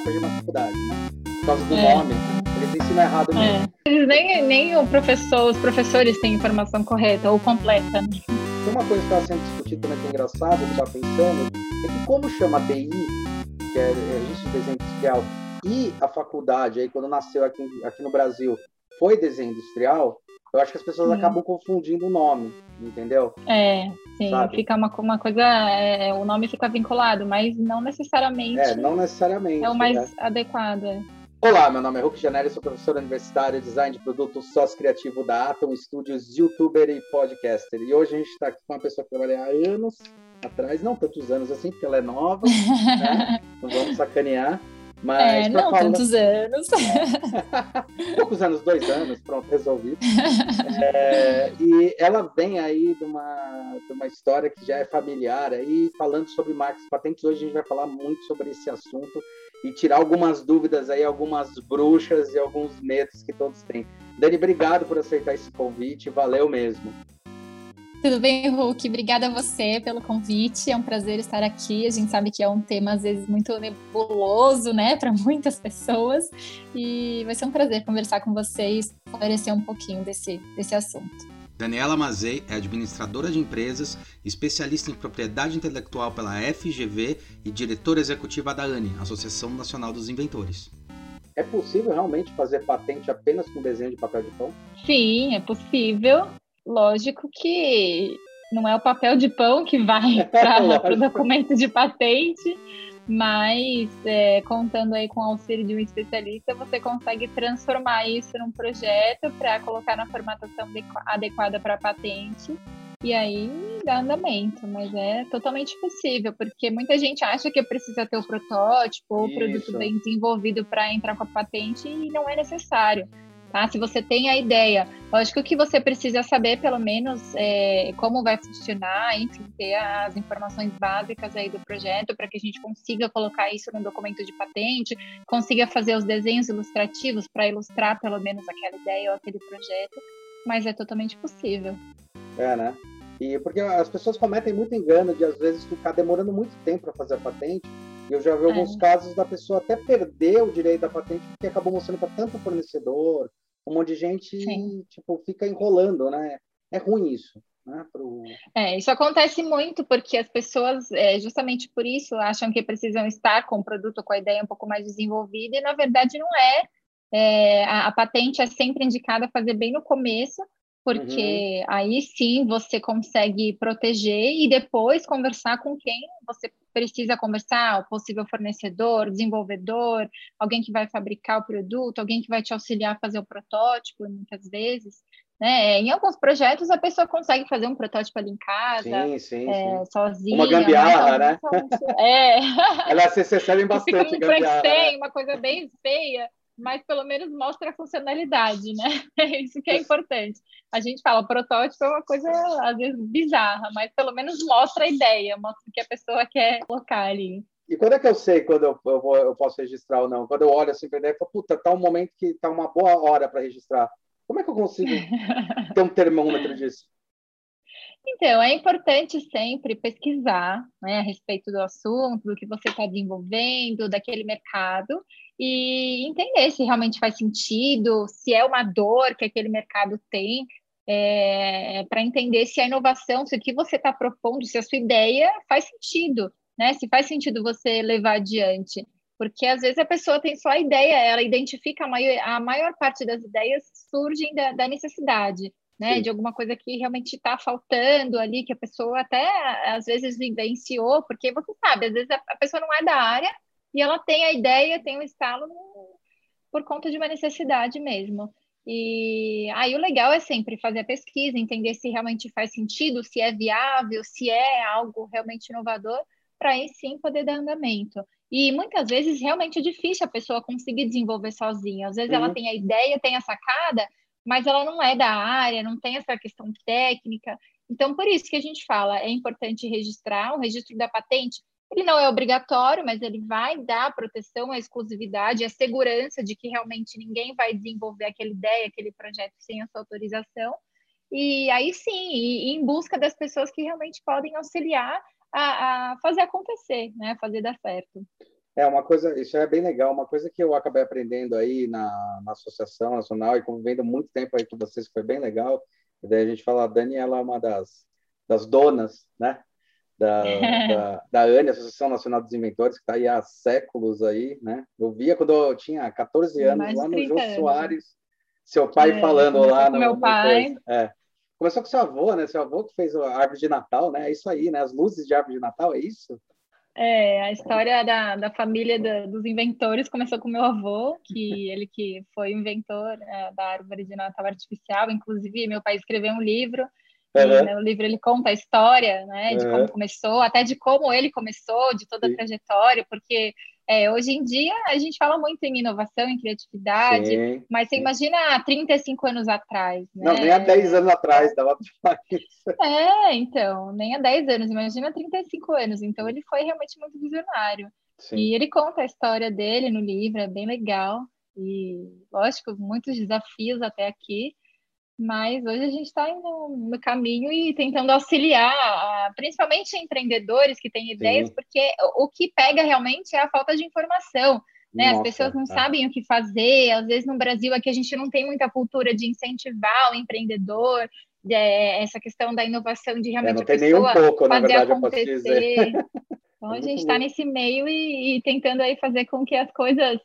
errado para gente na faculdade. Por causa do é. nome. Eles ensinam errado mesmo. É. Nem, nem o professor, os professores têm informação correta ou completa. Tem uma coisa que estava sendo discutida também que é engraçado, que eu estava pensando, é que como chama BI, que é Registro de Desenho Industrial, e a faculdade, aí quando nasceu aqui, aqui no Brasil, foi desenho industrial, eu acho que as pessoas sim. acabam confundindo o nome, entendeu? É, sim, Sabe? fica uma, uma coisa, é, o nome fica vinculado, mas não necessariamente. É, não necessariamente. É o mais né? adequado. É. Olá, meu nome é Hulk Janelli, sou professor universitário, design de produtos, sócio criativo da Atom Studios, youtuber e podcaster. E hoje a gente está aqui com uma pessoa que trabalha há anos atrás, não tantos anos assim, porque ela é nova, né? não vamos sacanear. Mas é, não falar... tantos anos. É. Poucos anos, dois anos, pronto, resolvido. É, e ela vem aí de uma, de uma história que já é familiar, aí falando sobre marcas patentes. Hoje a gente vai falar muito sobre esse assunto e tirar algumas dúvidas aí, algumas bruxas e alguns medos que todos têm. Dani, obrigado por aceitar esse convite, valeu mesmo. Tudo bem, Hulk? Obrigada a você pelo convite. É um prazer estar aqui. A gente sabe que é um tema, às vezes, muito nebuloso, né, para muitas pessoas. E vai ser um prazer conversar com vocês, esclarecer um pouquinho desse, desse assunto. Daniela Mazei é administradora de empresas, especialista em propriedade intelectual pela FGV e diretora executiva da ANI, Associação Nacional dos Inventores. É possível realmente fazer patente apenas com desenho de papel de pão? Sim, é possível. Lógico que não é o papel de pão que vai para o documento de patente, mas é, contando aí com o auxílio de um especialista, você consegue transformar isso num projeto para colocar na formatação adequada para a patente e aí dá andamento, mas é totalmente possível, porque muita gente acha que precisa ter o protótipo ou o produto bem desenvolvido para entrar com a patente e não é necessário. Tá? Se você tem a ideia, lógico que você precisa saber pelo menos é, como vai funcionar, enfim, ter as informações básicas aí do projeto para que a gente consiga colocar isso no documento de patente, consiga fazer os desenhos ilustrativos para ilustrar pelo menos aquela ideia ou aquele projeto, mas é totalmente possível. É, né? E porque as pessoas cometem muito engano de às vezes ficar demorando muito tempo para fazer a patente. E eu já vi alguns é. casos da pessoa até perder o direito da patente porque acabou mostrando para tanto fornecedor, um monte de gente Sim. tipo fica enrolando, né? É ruim isso. Né, pro... É, isso acontece muito porque as pessoas, é, justamente por isso, acham que precisam estar com o produto, com a ideia um pouco mais desenvolvida, e na verdade não é. é a, a, patente é sempre indicada a fazer bem no começo, porque uhum. aí sim você consegue proteger e depois conversar com quem você precisa conversar, o possível fornecedor, desenvolvedor, alguém que vai fabricar o produto, alguém que vai te auxiliar a fazer o protótipo, muitas vezes. Né? Em alguns projetos a pessoa consegue fazer um protótipo ali em casa, sim, sim, é, sim. sozinha. Uma gambiarra, né? É. Elas se recebem bastante Fica um gambiarra. Né? Uma coisa bem feia mas pelo menos mostra a funcionalidade, né? É isso que é importante. A gente fala, protótipo é uma coisa, às vezes, bizarra, mas pelo menos mostra a ideia, mostra o que a pessoa quer colocar ali. E quando é que eu sei quando eu, eu, vou, eu posso registrar ou não? Quando eu olho assim para a ideia e falo, puta, tá um momento que tá uma boa hora para registrar. Como é que eu consigo ter um termômetro disso? Então, é importante sempre pesquisar né, a respeito do assunto, do que você está desenvolvendo, daquele mercado, e entender se realmente faz sentido, se é uma dor que aquele mercado tem, é, para entender se a inovação, se o que você está propondo, se a sua ideia faz sentido, né? Se faz sentido você levar adiante. Porque às vezes a pessoa tem só a ideia, ela identifica a maior, a maior parte das ideias surgem da, da necessidade, né? Sim. De alguma coisa que realmente está faltando ali, que a pessoa até às vezes vivenciou, porque você sabe, às vezes a, a pessoa não é da área, e ela tem a ideia, tem o estalo por conta de uma necessidade mesmo. E aí o legal é sempre fazer a pesquisa, entender se realmente faz sentido, se é viável, se é algo realmente inovador, para aí sim poder dar andamento. E muitas vezes realmente é difícil a pessoa conseguir desenvolver sozinha. Às vezes uhum. ela tem a ideia, tem a sacada, mas ela não é da área, não tem essa questão técnica. Então, por isso que a gente fala, é importante registrar, o registro da patente ele não é obrigatório, mas ele vai dar a proteção, a exclusividade, a segurança de que realmente ninguém vai desenvolver aquela ideia, aquele projeto sem a sua autorização. E aí sim, e, em busca das pessoas que realmente podem auxiliar a, a fazer acontecer, né? Fazer dar certo. É uma coisa, isso é bem legal. Uma coisa que eu acabei aprendendo aí na, na Associação Nacional e convivendo muito tempo aí com vocês, que foi bem legal. E daí a gente fala, a Dani, ela é uma das, das donas, né? Da, da, da ANE, Associação Nacional dos Inventores, que está aí há séculos aí, né? Eu via quando eu tinha 14 anos, Mais lá no Jô Soares, seu pai é, falando lá no. Meu pai. É. Começou com seu avô, né? Seu avô que fez a árvore de Natal, né? É isso aí, né? As luzes de árvore de Natal, é isso? É, a história da, da família da, dos inventores começou com meu avô, que ele que foi inventor é, da árvore de Natal artificial. Inclusive, meu pai escreveu um livro. Uhum. Né, o livro ele conta a história, né, de uhum. como começou, até de como ele começou, de toda a trajetória, porque é, hoje em dia a gente fala muito em inovação, em criatividade, sim, mas você imagina há 35 anos atrás, né? Não, nem há 10 anos atrás dava para isso. É, então, nem há 10 anos, imagina 35 anos. Então ele foi realmente muito visionário. Sim. E ele conta a história dele no livro, é bem legal. E, lógico, muitos desafios até aqui, mas hoje a gente está indo no caminho e tentando auxiliar, principalmente empreendedores que têm ideias, Sim. porque o que pega realmente é a falta de informação. Né? Nossa, As pessoas não é. sabem o que fazer, às vezes no Brasil aqui a gente não tem muita cultura de incentivar o empreendedor, é, essa questão da inovação, de é, realmente é, não tem nem um pouco, na verdade, acontecer. eu posso dizer. Então a gente está nesse meio e, e, tentando aí fazer com que as coisas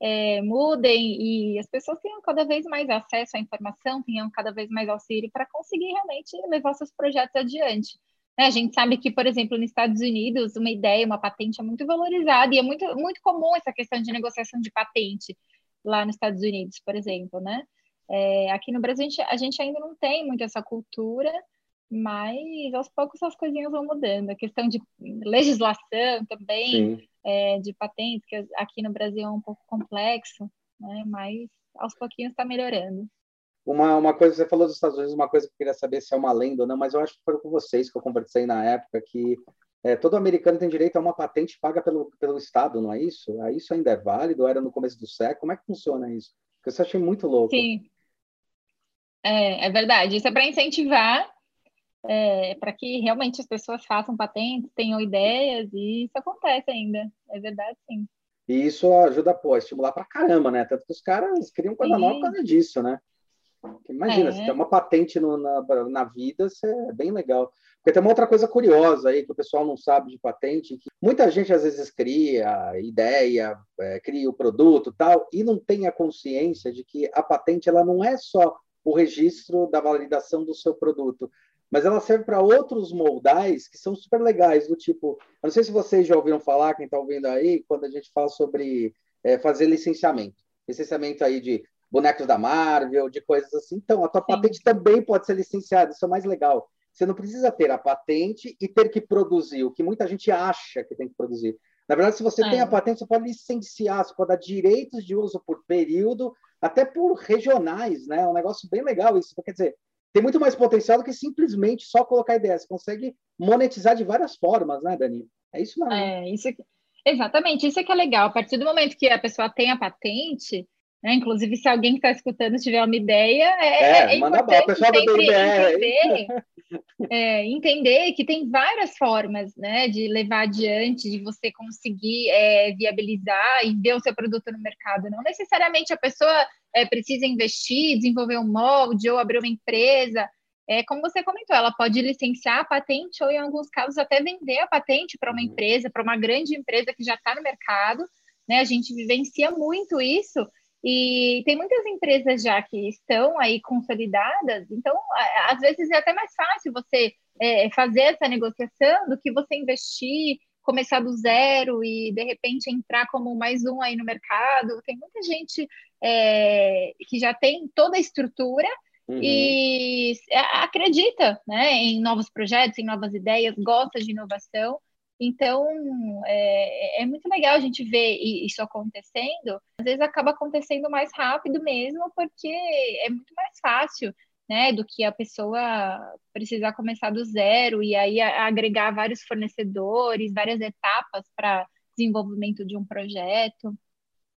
é, mudem e as pessoas tenham cada vez mais acesso à informação, tenham cada vez mais auxílio para conseguir realmente levar seus projetos adiante. Né? A gente sabe que, por exemplo, nos Estados Unidos, uma ideia, uma patente é muito valorizada e é muito, muito comum essa questão de negociação de patente lá nos Estados Unidos, por exemplo, né? É, aqui no Brasil a gente, a gente ainda não tem muito essa cultura, mas aos poucos as coisinhas vão mudando. A questão de legislação também, é, de patentes, que aqui no Brasil é um pouco complexo, né? mas aos pouquinhos está melhorando. Uma, uma coisa, você falou dos Estados Unidos, uma coisa que eu queria saber se é uma lenda ou não, mas eu acho que foi com vocês que eu conversei na época, que é, todo americano tem direito a uma patente paga pelo, pelo Estado, não é isso? Isso ainda é válido? Era no começo do século? Como é que funciona isso? Porque eu achei muito louco. Sim. É, é verdade. Isso é para incentivar é, para que realmente as pessoas façam patentes, tenham ideias, e isso acontece ainda, é verdade, sim. E isso ajuda pô, a estimular para caramba, né? Tanto que os caras criam coisa nova por causa disso, né? Imagina, é. se tem uma patente no, na, na vida, isso é bem legal. Porque tem uma outra coisa curiosa aí que o pessoal não sabe de patente, que muita gente às vezes cria ideia, é, cria o produto tal, e não tem a consciência de que a patente ela não é só o registro da validação do seu produto, mas ela serve para outros moldais que são super legais, do tipo, eu não sei se vocês já ouviram falar, quem está ouvindo aí, quando a gente fala sobre é, fazer licenciamento, licenciamento aí de bonecos da Marvel, de coisas assim. Então, a tua Sim. patente também pode ser licenciada, isso é mais legal. Você não precisa ter a patente e ter que produzir, o que muita gente acha que tem que produzir. Na verdade, se você é. tem a patente, você pode licenciar, você pode dar direitos de uso por período, até por regionais, né? É um negócio bem legal isso. Quer dizer, tem muito mais potencial do que simplesmente só colocar ideia. Você consegue monetizar de várias formas, né, Dani? É isso mesmo. É, isso. Exatamente, isso é que é legal. A partir do momento que a pessoa tem a patente, né, inclusive se alguém que está escutando tiver uma ideia, é, é, é importante sempre entender, é, entender que tem várias formas né, de levar adiante, de você conseguir é, viabilizar e ver o seu produto no mercado. Não necessariamente a pessoa é, precisa investir, desenvolver um molde ou abrir uma empresa. É, como você comentou, ela pode licenciar a patente ou, em alguns casos, até vender a patente para uma uhum. empresa, para uma grande empresa que já está no mercado. Né? A gente vivencia muito isso e tem muitas empresas já que estão aí consolidadas, então, às vezes é até mais fácil você é, fazer essa negociação do que você investir começar do zero e de repente entrar como mais um aí no mercado. Tem muita gente é, que já tem toda a estrutura uhum. e acredita né, em novos projetos, em novas ideias, gosta de inovação. Então, é, é, muito legal a gente ver isso acontecendo. Às vezes acaba acontecendo mais rápido mesmo, porque é muito mais fácil né, do que a pessoa precisar começar do zero e aí agregar vários fornecedores, várias etapas para desenvolvimento de um projeto.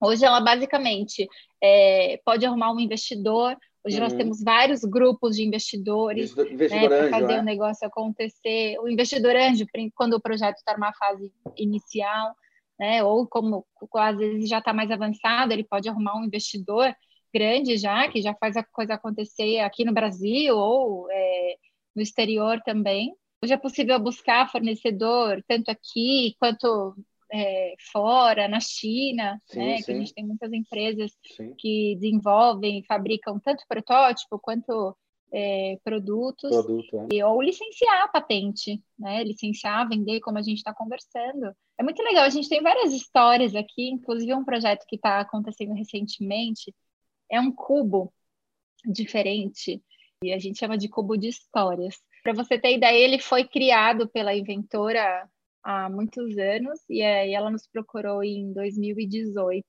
Hoje ela basicamente é, pode arrumar um investidor. Hoje uhum. nós temos vários grupos de investidores né, para fazer o um negócio acontecer. O investidor anjo, quando o projeto está numa fase inicial, né? Ou como às vezes já está mais avançado, ele pode arrumar um investidor grande já, que já faz a coisa acontecer aqui no Brasil ou é, no exterior também. Hoje é possível buscar fornecedor tanto aqui quanto é, fora, na China, sim, né? Sim. Que a gente tem muitas empresas sim. que desenvolvem, fabricam tanto protótipo quanto é, produtos, Produto, é. e, ou licenciar a patente, né? Licenciar, vender, como a gente está conversando. É muito legal, a gente tem várias histórias aqui, inclusive um projeto que está acontecendo recentemente, é um cubo diferente, e a gente chama de cubo de histórias. Para você ter ideia, ele foi criado pela inventora há muitos anos, e aí ela nos procurou em 2018.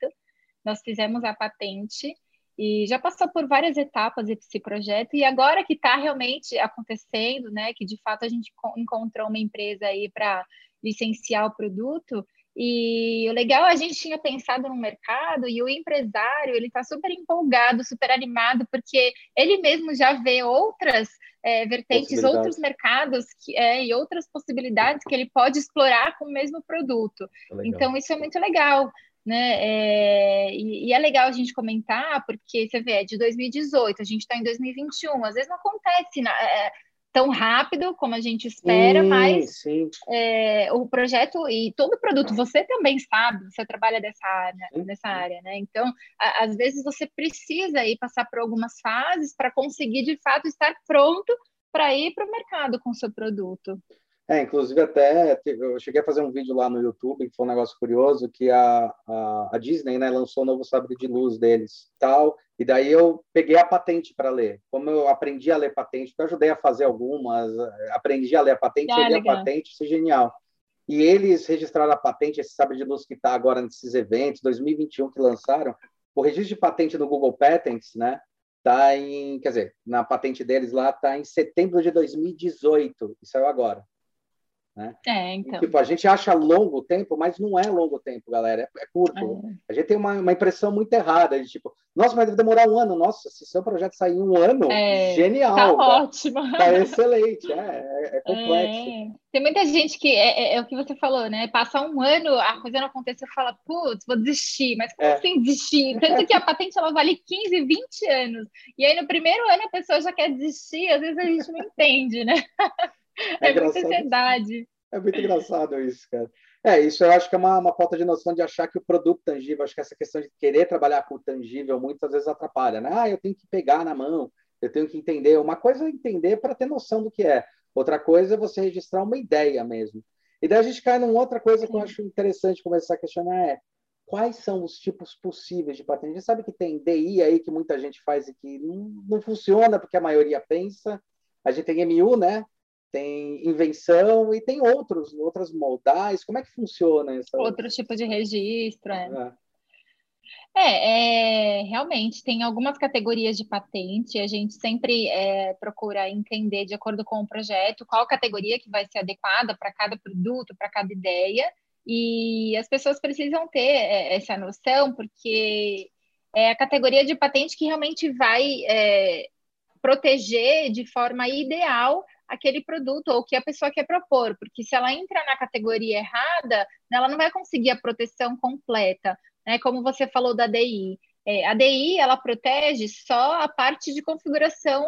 Nós fizemos a patente e já passou por várias etapas esse projeto e agora que está realmente acontecendo, né, que de fato a gente encontrou uma empresa aí para licenciar o produto e o legal a gente tinha pensado no mercado e o empresário ele está super empolgado, super animado porque ele mesmo já vê outras é, vertentes, outros mercados que, é, e outras possibilidades que ele pode explorar com o mesmo produto. Então isso é muito legal né? É, e, e, é legal a gente comentar, porque você vê, é de 2018, a gente está em 2021, às vezes não acontece na, é, tão rápido como a gente espera, sim, mas sim. É, o projeto e todo produto, você também sabe, você trabalha dessa área, nessa área, né? Então, a, às vezes você precisa ir passar por algumas fases para conseguir de fato estar pronto para ir para o mercado com o seu produto. É, inclusive até eu cheguei a fazer um vídeo lá no YouTube que foi um negócio curioso que a, a, a Disney né, lançou o novo sabre de luz deles tal e daí eu peguei a patente para ler. Como eu aprendi a ler patente, eu ajudei a fazer algumas, aprendi a ler a patente, ah, li a patente, isso é genial. E eles registraram a patente, esse sabre de luz que está agora nesses eventos, 2021 que lançaram, o registro de patente no Google Patents, né? Tá em, quer dizer, na patente deles lá tá em setembro de 2018, e saiu agora. Né? É, então. Tipo, a gente acha longo tempo, mas não é longo tempo, galera, é, é curto. É. A gente tem uma, uma, impressão muito errada de tipo, nossa, mas deve demorar um ano. Nossa, se seu projeto sair em um ano, é, genial. Tá, tá ótimo. Tá excelente, é, é, é complexo. É. Tem muita gente que, é, o que você falou, né? Passa um ano, a coisa não acontece, e fala, putz, vou desistir. Mas como assim desistir? Tanto que a patente, ela vale 15, 20 anos. E aí, no primeiro ano, a pessoa já quer desistir. Às vezes a gente não entende, né? É, é muita ansiedade. É muito engraçado isso, cara. É, isso eu acho que é uma, uma falta de noção de achar que o produto tangível, acho que essa questão de querer trabalhar com o tangível muitas vezes atrapalha, né? Ah, eu tenho que pegar na mão, eu tenho que entender. Uma coisa é entender para ter noção do que é, outra coisa é você registrar uma ideia mesmo. E daí a gente cai numa outra coisa que eu acho interessante começar a questionar é quais são os tipos possíveis de patente? A gente sabe que tem DI aí que muita gente faz e que não, não funciona porque a maioria pensa. A gente tem MU, né? Tem invenção e tem outros, outras modais. Como é que funciona essa? Outro tipo de registro, é. é. É, é, realmente tem algumas categorias de patente. A gente sempre é, procura entender, de acordo com o projeto, qual categoria que vai ser adequada para cada produto, para cada ideia. E as pessoas precisam ter é, essa noção, porque é a categoria de patente que realmente vai é, proteger de forma ideal aquele produto ou o que a pessoa quer propor, porque se ela entra na categoria errada, ela não vai conseguir a proteção completa, né? Como você falou da DI. É, a DI ela protege só a parte de configuração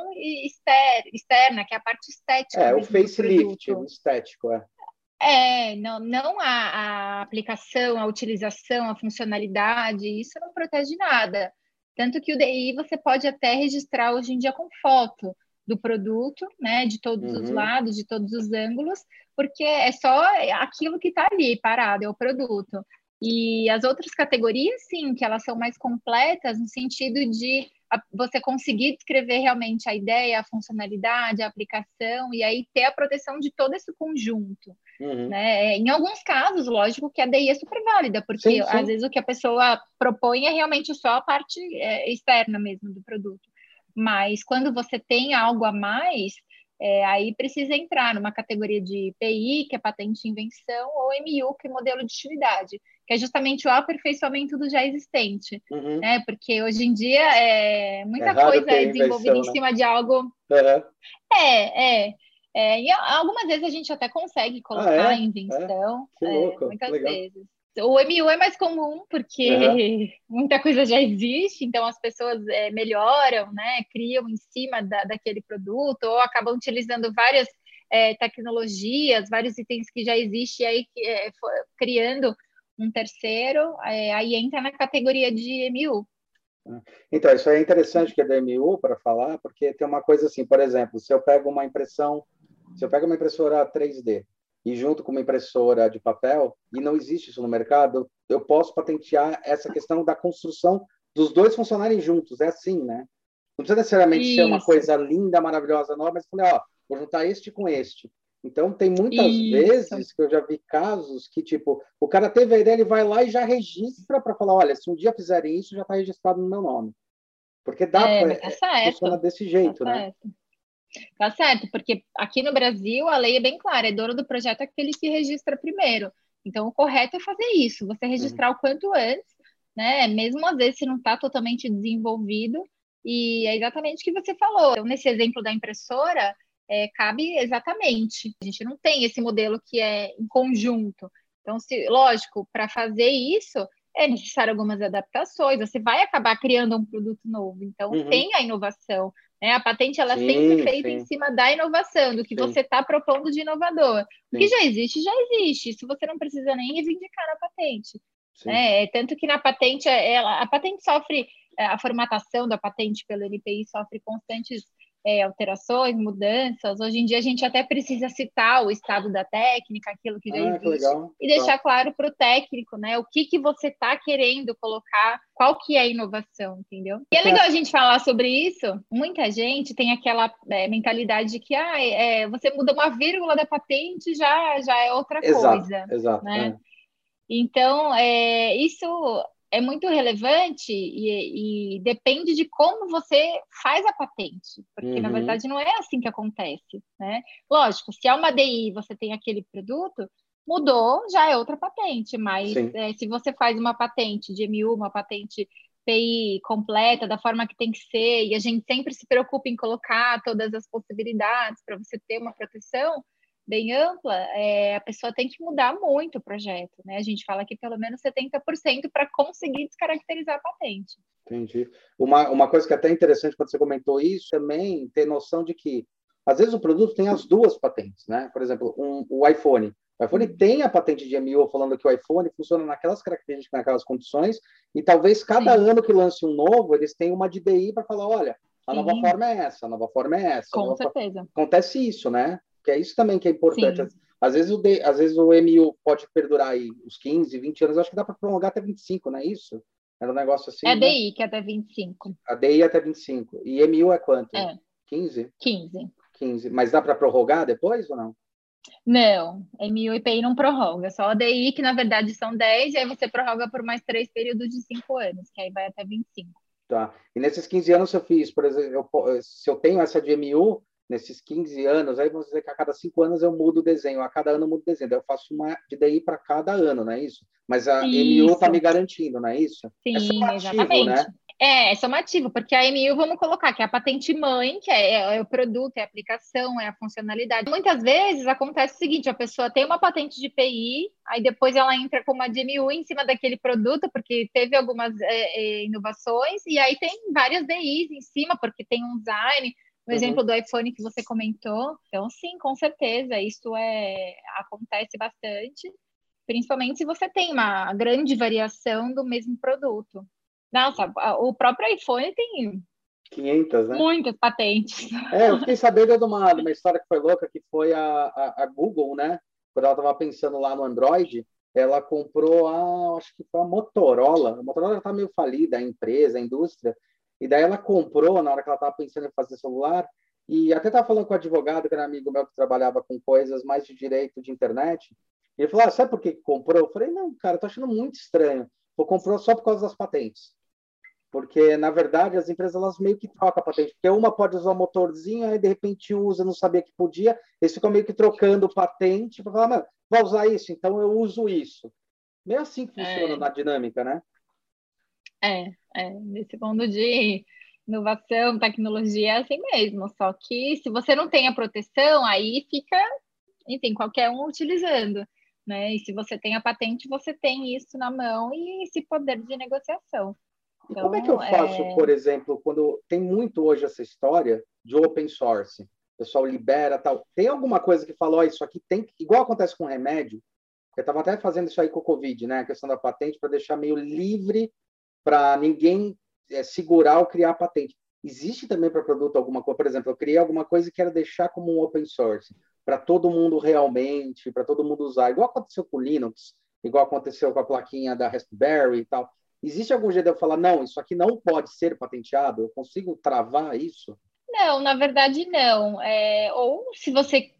externa, que é a parte estética. É, o facelift, o estético, é. É, não, não a, a, aplicação, a utilização, a funcionalidade, isso não protege nada. Tanto que o DI você pode até registrar hoje em dia com foto do produto, né, de todos uhum. os lados, de todos os ângulos, porque é só aquilo que está ali parado, é o produto. E as outras categorias, sim, que elas são mais completas no sentido de você conseguir descrever realmente a ideia, a funcionalidade, a aplicação, e aí ter a proteção de todo esse conjunto. Uhum. Né? Em alguns casos, lógico que a DI é super válida, porque sim, sim. às vezes o que a pessoa propõe é realmente só a parte é, externa mesmo do produto. Mas quando você tem algo a mais, é, aí precisa entrar numa categoria de PI, que é patente de invenção, ou MU, que é modelo de utilidade, que é justamente o aperfeiçoamento do já existente. Uhum. Né? Porque hoje em dia é, muita é coisa é desenvolvida em né? cima de algo. Uhum. É, é. É, e algumas vezes a gente até consegue colocar ah, é? invenção, é? Louco, muitas vezes. O MU é mais comum porque uhum. muita coisa já existe, então as pessoas é, melhoram, né? Criam em cima da, daquele produto ou acabam utilizando várias é, tecnologias, vários itens que já existem e aí é, criando um terceiro, é, aí entra na categoria de MU. Então, isso é interessante que é da MU para falar, porque tem uma coisa assim, por exemplo, se eu pego uma impressão, se eu pego uma impressora 3D e junto com uma impressora de papel, e não existe isso no mercado, eu posso patentear essa questão da construção dos dois funcionarem juntos, é assim, né? Não precisa necessariamente isso. ser uma coisa linda, maravilhosa, nova, mas falei, ó, vou juntar este com este. Então, tem muitas Isso. vezes que eu já vi casos que, tipo, o cara teve a ideia, ele vai lá e já registra para falar: olha, se um dia fizerem isso, já está registrado no meu nome. Porque dá é, para. Tá funciona desse jeito, tá né? Certo. Tá certo, porque aqui no Brasil a lei é bem clara: é dono do projeto aquele que registra primeiro. Então, o correto é fazer isso, você registrar uhum. o quanto antes, né? Mesmo às vezes se não está totalmente desenvolvido. E é exatamente o que você falou. Então, nesse exemplo da impressora, é, cabe exatamente. A gente não tem esse modelo que é em conjunto. Então, se, lógico, para fazer isso é necessário algumas adaptações. Você vai acabar criando um produto novo. Então, uhum. tem a inovação. Né? A patente ela é sim, sempre feita sim. em cima da inovação, do que sim. você está propondo de inovador. O que já existe, já existe. Isso você não precisa nem reivindicar na patente. Né? Tanto que na patente, ela, a patente sofre, a formatação da patente pelo NPI sofre constantes é, alterações, mudanças. Hoje em dia a gente até precisa citar o estado da técnica, aquilo que já ah, existe, que e deixar claro para o técnico, né? O que, que você está querendo colocar, qual que é a inovação, entendeu? E é legal a gente falar sobre isso. Muita gente tem aquela é, mentalidade de que ah, é, você muda uma vírgula da patente já já é outra exato, coisa, exato, né? É. Então, é, isso é muito relevante e, e, depende de como você faz a patente, porque uhum. na verdade não é assim que acontece, né? Lógico, se é uma DI você tem aquele produto, mudou, já é outra patente, mas é, se você faz uma patente de MU, uma patente PI completa, da forma que tem que ser, e a gente sempre se preocupa em colocar todas as possibilidades para você ter uma proteção, bem ampla, é, a pessoa tem que mudar muito o projeto, né? A gente fala que pelo menos 70% para conseguir descaracterizar a patente. Entendi. Uma, uma coisa que é até interessante quando você comentou isso, também ter noção de que, às vezes, o produto tem as duas patentes, né? Por exemplo, um, o iPhone. O iPhone uhum. tem a patente de MIO falando que o iPhone funciona naquelas características, naquelas condições, e talvez cada Sim. ano que lance um novo, eles tenham uma de DI para falar, olha, a Sim. nova forma é essa, a nova forma é essa. Com certeza. Forma... Acontece isso, né? Que é isso também que é importante. Às, às, vezes o D, às vezes o MU pode perdurar aí uns 15, 20 anos, acho que dá para prolongar até 25, não é isso? Era um negócio assim. É né? DI, que é até 25. A DI é até 25. E MU é quanto? É. 15? 15. 15. Mas dá para prorrogar depois ou não? Não, MU e PI não prorroga, só a DI, que na verdade são 10, e aí você prorroga por mais três períodos de 5 anos, que aí vai até 25. Tá. E nesses 15 anos eu fiz, por exemplo, eu, se eu tenho essa de MU, nesses 15 anos, aí vamos dizer que a cada cinco anos eu mudo o desenho, a cada ano eu mudo o desenho, daí eu faço uma de DI para cada ano, não é isso? Mas a isso. MU está me garantindo, não é isso? Sim, é somativo, exatamente. Né? É, é somativo, porque a MU, vamos colocar, que é a patente mãe, que é, é, é, o produto, é a aplicação, é a funcionalidade. Muitas vezes acontece o seguinte, a pessoa tem uma patente de PI, aí depois ela entra com uma de MU em cima daquele produto, porque teve algumas é, é, inovações, e aí tem várias DIs em cima, porque tem um design, o uhum. exemplo do iPhone que você comentou. Então, sim, com certeza, isso é acontece bastante, principalmente se você tem uma grande variação do mesmo produto. Nossa, o próprio iPhone tem 500, né? Muitas patentes. É, eu fiquei sabendo de uma, de uma história que foi louca, que foi a, a, a Google, né? Quando ela estava pensando lá no Android, ela comprou a, acho que foi a Motorola. A Motorola está meio falida, a empresa, a indústria, e daí ela comprou, na hora que ela estava pensando em fazer celular, e até estava falando com o advogado, que era amigo meu que trabalhava com coisas mais de direito de internet. E ele falou: ah, sabe por que comprou? Eu falei: não, cara, tô achando muito estranho. Ou comprou só por causa das patentes. Porque, na verdade, as empresas elas meio que trocam a patente. Porque uma pode usar o motorzinho, aí de repente usa, não sabia que podia. Eles ficam meio que trocando patente para falar: mano, vai usar isso, então eu uso isso. Meio assim que funciona é. na dinâmica, né? É, é, nesse mundo de inovação, tecnologia é assim mesmo. Só que se você não tem a proteção, aí fica, enfim, qualquer um utilizando. né? E se você tem a patente, você tem isso na mão e esse poder de negociação. Então, como é que eu então, faço, é... por exemplo, quando tem muito hoje essa história de open source? O pessoal libera tal. Tem alguma coisa que falou, oh, isso aqui tem igual acontece com remédio. Eu estava até fazendo isso aí com o Covid, né? A questão da patente para deixar meio livre para ninguém é, segurar ou criar patente. Existe também para produto alguma coisa, por exemplo, eu criei alguma coisa que era deixar como um open source para todo mundo realmente, para todo mundo usar, igual aconteceu com o Linux, igual aconteceu com a plaquinha da Raspberry e tal. Existe algum jeito de eu falar, não, isso aqui não pode ser patenteado? Eu consigo travar isso? Não, na verdade não. É, ou se você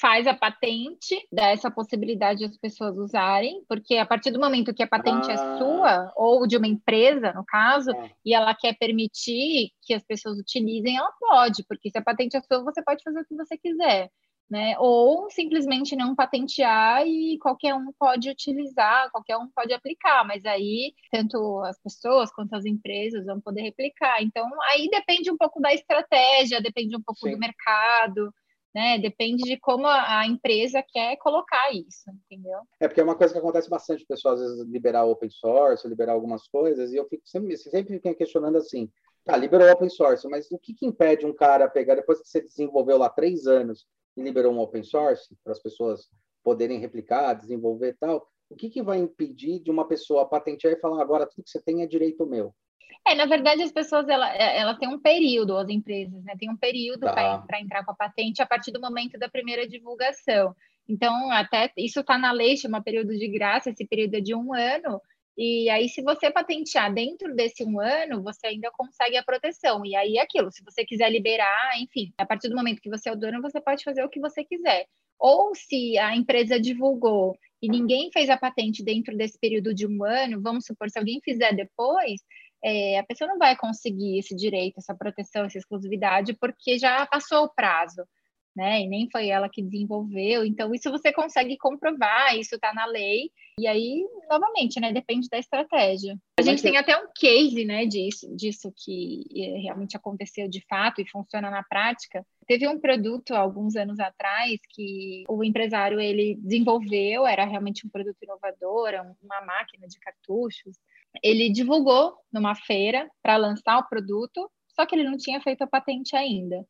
faz a patente, dá essa possibilidade das pessoas usarem, porque a partir do momento que a patente é ah. é sua, ou de uma empresa, no caso, ah. e ela quer permitir que as pessoas utilizem, ela pode, porque se a patente é sua, você pode fazer o que você quiser né? Ou simplesmente não patentear e qualquer um pode utilizar, qualquer um pode aplicar, mas aí tanto as pessoas quanto as empresas vão poder replicar. Então, aí depende um pouco da estratégia, depende um pouco Sim. do mercado. Né? Depende de como a, empresa quer colocar isso, entendeu? É porque é uma coisa que acontece bastante, o pessoal às vezes liberar open source, liberar algumas coisas, e eu fico sempre, sempre fiquei questionando assim, tá, liberou open source, mas o que, que impede um cara pegar, depois que você desenvolveu lá três anos, e liberou um open source para as pessoas poderem replicar, desenvolver e tal, o que, que vai impedir de uma pessoa patentear e falar agora tudo que você tem é direito meu? É, na verdade, as pessoas ela, é, ela têm um período, as empresas, né? Tem um período tá. para entrar com a patente a partir do momento da primeira divulgação. Então, até isso está na lei, chama período de graça, esse período é de um ano, e aí, se você patentear dentro desse um ano, você ainda consegue a proteção. E aí, é aquilo, se você quiser liberar, enfim, a partir do momento que você é o dono, você pode fazer o que você quiser. Ou se a empresa divulgou e ninguém fez a patente dentro desse período de um ano, vamos supor, se alguém fizer depois, é, a pessoa não vai conseguir esse direito, essa proteção, essa exclusividade, porque já passou o prazo né? E nem foi ela que desenvolveu. Então, isso você consegue comprovar, isso está na lei. E aí, novamente, né? Depende da estratégia. A gente tem até um case, né, disso, disso que é, realmente aconteceu de fato e funciona na prática. Teve um produto alguns anos atrás que o empresário ele desenvolveu, era realmente um produto inovador, uma máquina de cartuchos. Ele divulgou numa feira para lançar o produto, só que ele não tinha feito a patente ainda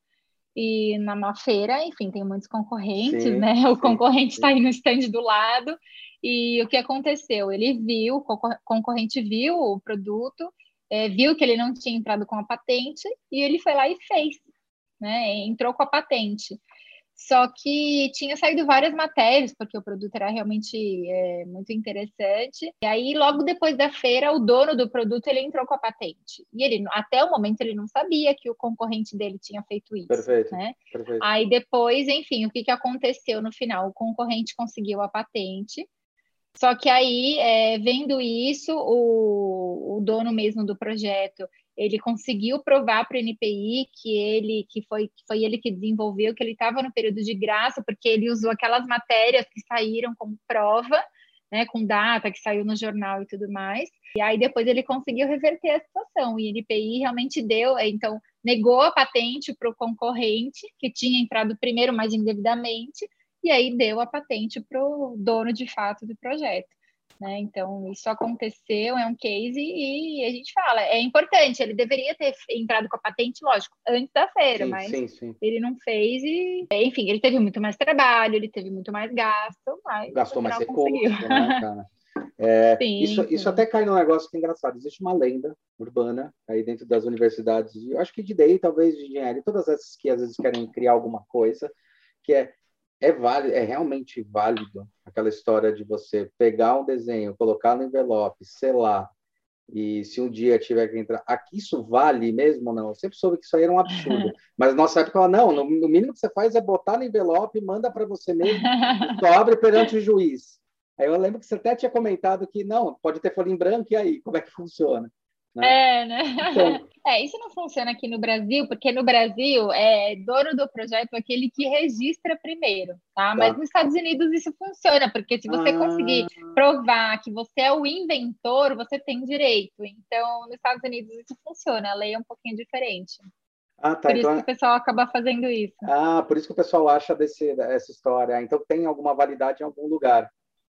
e numa feira, enfim, tem muitos concorrentes, sim, né? O sim, concorrente está aí no stand do lado. E o que aconteceu? Ele viu, o concorrente viu o produto, é, viu que ele não tinha entrado com a patente e ele foi lá e fez, né? Entrou com a patente. Só que tinha saído várias matérias, porque o produto era realmente é, muito interessante. E aí, logo depois da feira, o dono do produto ele entrou com a patente. E ele, até o momento, ele não sabia que o concorrente dele tinha feito isso. Perfeito. Né? perfeito. Aí depois, enfim, o que, que aconteceu no final? O concorrente conseguiu a patente. Só que aí, é, vendo isso, o, o dono mesmo do projeto, ele conseguiu provar para o NPI que ele que foi, que foi ele que desenvolveu, que ele estava no período de graça, porque ele usou aquelas matérias que saíram como prova, né, com data que saiu no jornal e tudo mais. E aí depois ele conseguiu reverter a situação. E o NPI realmente deu, então negou a patente para o concorrente que tinha entrado primeiro, mas indevidamente, e aí deu a patente para o dono de fato do projeto. Né? Então, isso aconteceu, é um case e a gente fala, é importante, ele deveria ter entrado com a patente, lógico, antes da feira, sim, mas sim, sim. ele não fez e, enfim, ele teve muito mais trabalho, ele teve muito mais gasto, mas gastou mais recurso, né, cara? É, isso, isso até cai num negócio que é engraçado. Existe uma lenda urbana aí dentro das universidades, eu acho que de DEI, talvez de engenharia, todas essas que às vezes querem criar alguma coisa, que é é válido, é realmente válido aquela história de você pegar um desenho, colocar no envelope, selar, e se um dia tiver que entrar, aqui isso vale mesmo ou não? Eu sempre soube que isso aí era um absurdo. Mas nossa época, não, no, mínimo que você faz é botar no envelope, manda para você mesmo, sobre perante o juiz. Aí eu lembro que você até tinha comentado que não, pode ter folha em branco, e aí, como é que funciona? Né? É, né? Então, é, isso não funciona aqui no Brasil, porque no Brasil é dono do projeto aquele que registra primeiro, tá? tá. Mas nos Estados Unidos isso funciona, porque se você ah. conseguir provar que você é o inventor, você tem direito. Então, nos Estados Unidos isso funciona, a lei é um pouquinho diferente. Ah, tá. Por então... isso que o pessoal acaba fazendo isso. Ah, por isso que o pessoal acha desse, essa história. Então tem alguma validade em algum lugar.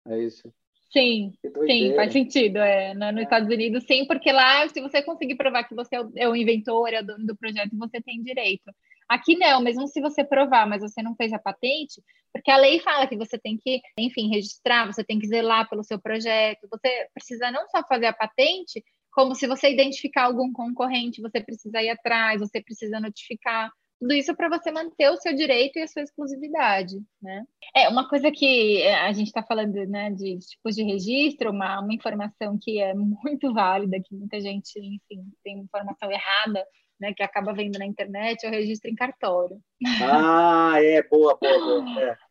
é isso? Sim, sim, faz sentido. É. Nos é. Estados Unidos, sim, porque lá, se você conseguir provar que você é o, é o inventor, é o dono do projeto, você tem direito. Aqui não, mesmo se você provar, mas você não fez a patente, porque a lei fala que você tem que, enfim, registrar, você tem que zelar pelo seu projeto, você precisa não só fazer a patente, como se você identificar algum concorrente, você precisa ir atrás, você precisa notificar. Tudo isso para você manter o seu direito e a sua exclusividade, né? É uma coisa que a gente está falando, né, de tipos de registro, uma, uma informação que é muito válida, que muita gente, enfim, tem informação errada, né, que acaba vendo na internet, é o registro em cartório. Ah, é, boa, boa, boa. É.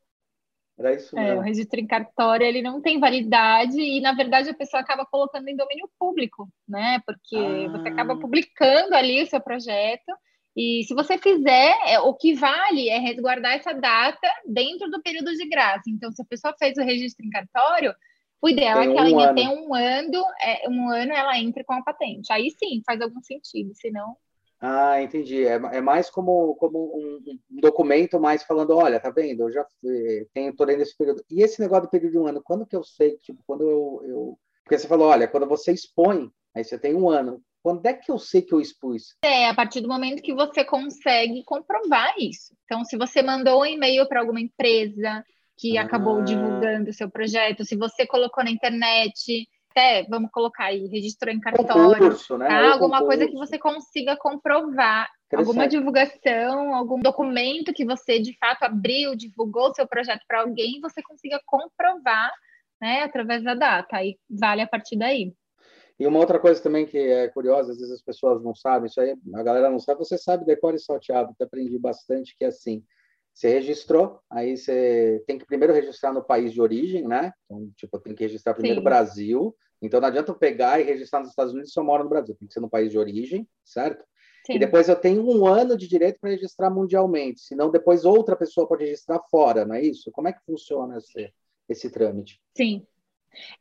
Era isso mesmo. É, o registro em cartório ele não tem validade e, na verdade, a pessoa acaba colocando em domínio público, né? Porque ah. você acaba publicando ali o seu projeto e se você fizer, é, o que vale é resguardar essa data dentro do período de graça. Então, se a pessoa fez o registro em cartório, o ideal tem é que ela um ainda tenha um ano, é, um ano ela entre com a patente. Aí sim, faz algum sentido, senão ah, entendi. É, é mais como, como um, um, documento mais falando, olha, tá vendo? Eu já tenho todo esse período. E esse negócio do período de um ano, quando que eu sei? Tipo, quando eu, eu... Porque você falou, olha, quando você expõe, aí você tem um ano. Quando é que eu sei que eu expus? É, a partir do momento que você consegue comprovar isso. Então, se você mandou um e-mail para alguma empresa que ah. acabou divulgando o seu projeto, se você colocou na internet, até, vamos colocar aí, registrou em cartório, concurso, né? tá? alguma coisa que você consiga comprovar, alguma divulgação, algum documento que você de fato abriu, divulgou o seu projeto para alguém, você consiga comprovar, né, através da data, aí vale a partir daí. E uma outra coisa também que é curiosa, às vezes as pessoas não sabem, isso aí a galera não sabe, você sabe, decore e salteado, que aprendi bastante, que é assim, você registrou, aí você tem que primeiro registrar no país de origem, né? Então, tipo, tem que registrar primeiro no Brasil, então não adianta eu pegar e registrar nos Estados Unidos se eu moro no Brasil, tem que ser no país de origem, certo? Sim. E depois eu tenho um ano de direito para registrar mundialmente, senão depois outra pessoa pode registrar fora, não é isso? Como é que funciona esse, esse trâmite? Sim.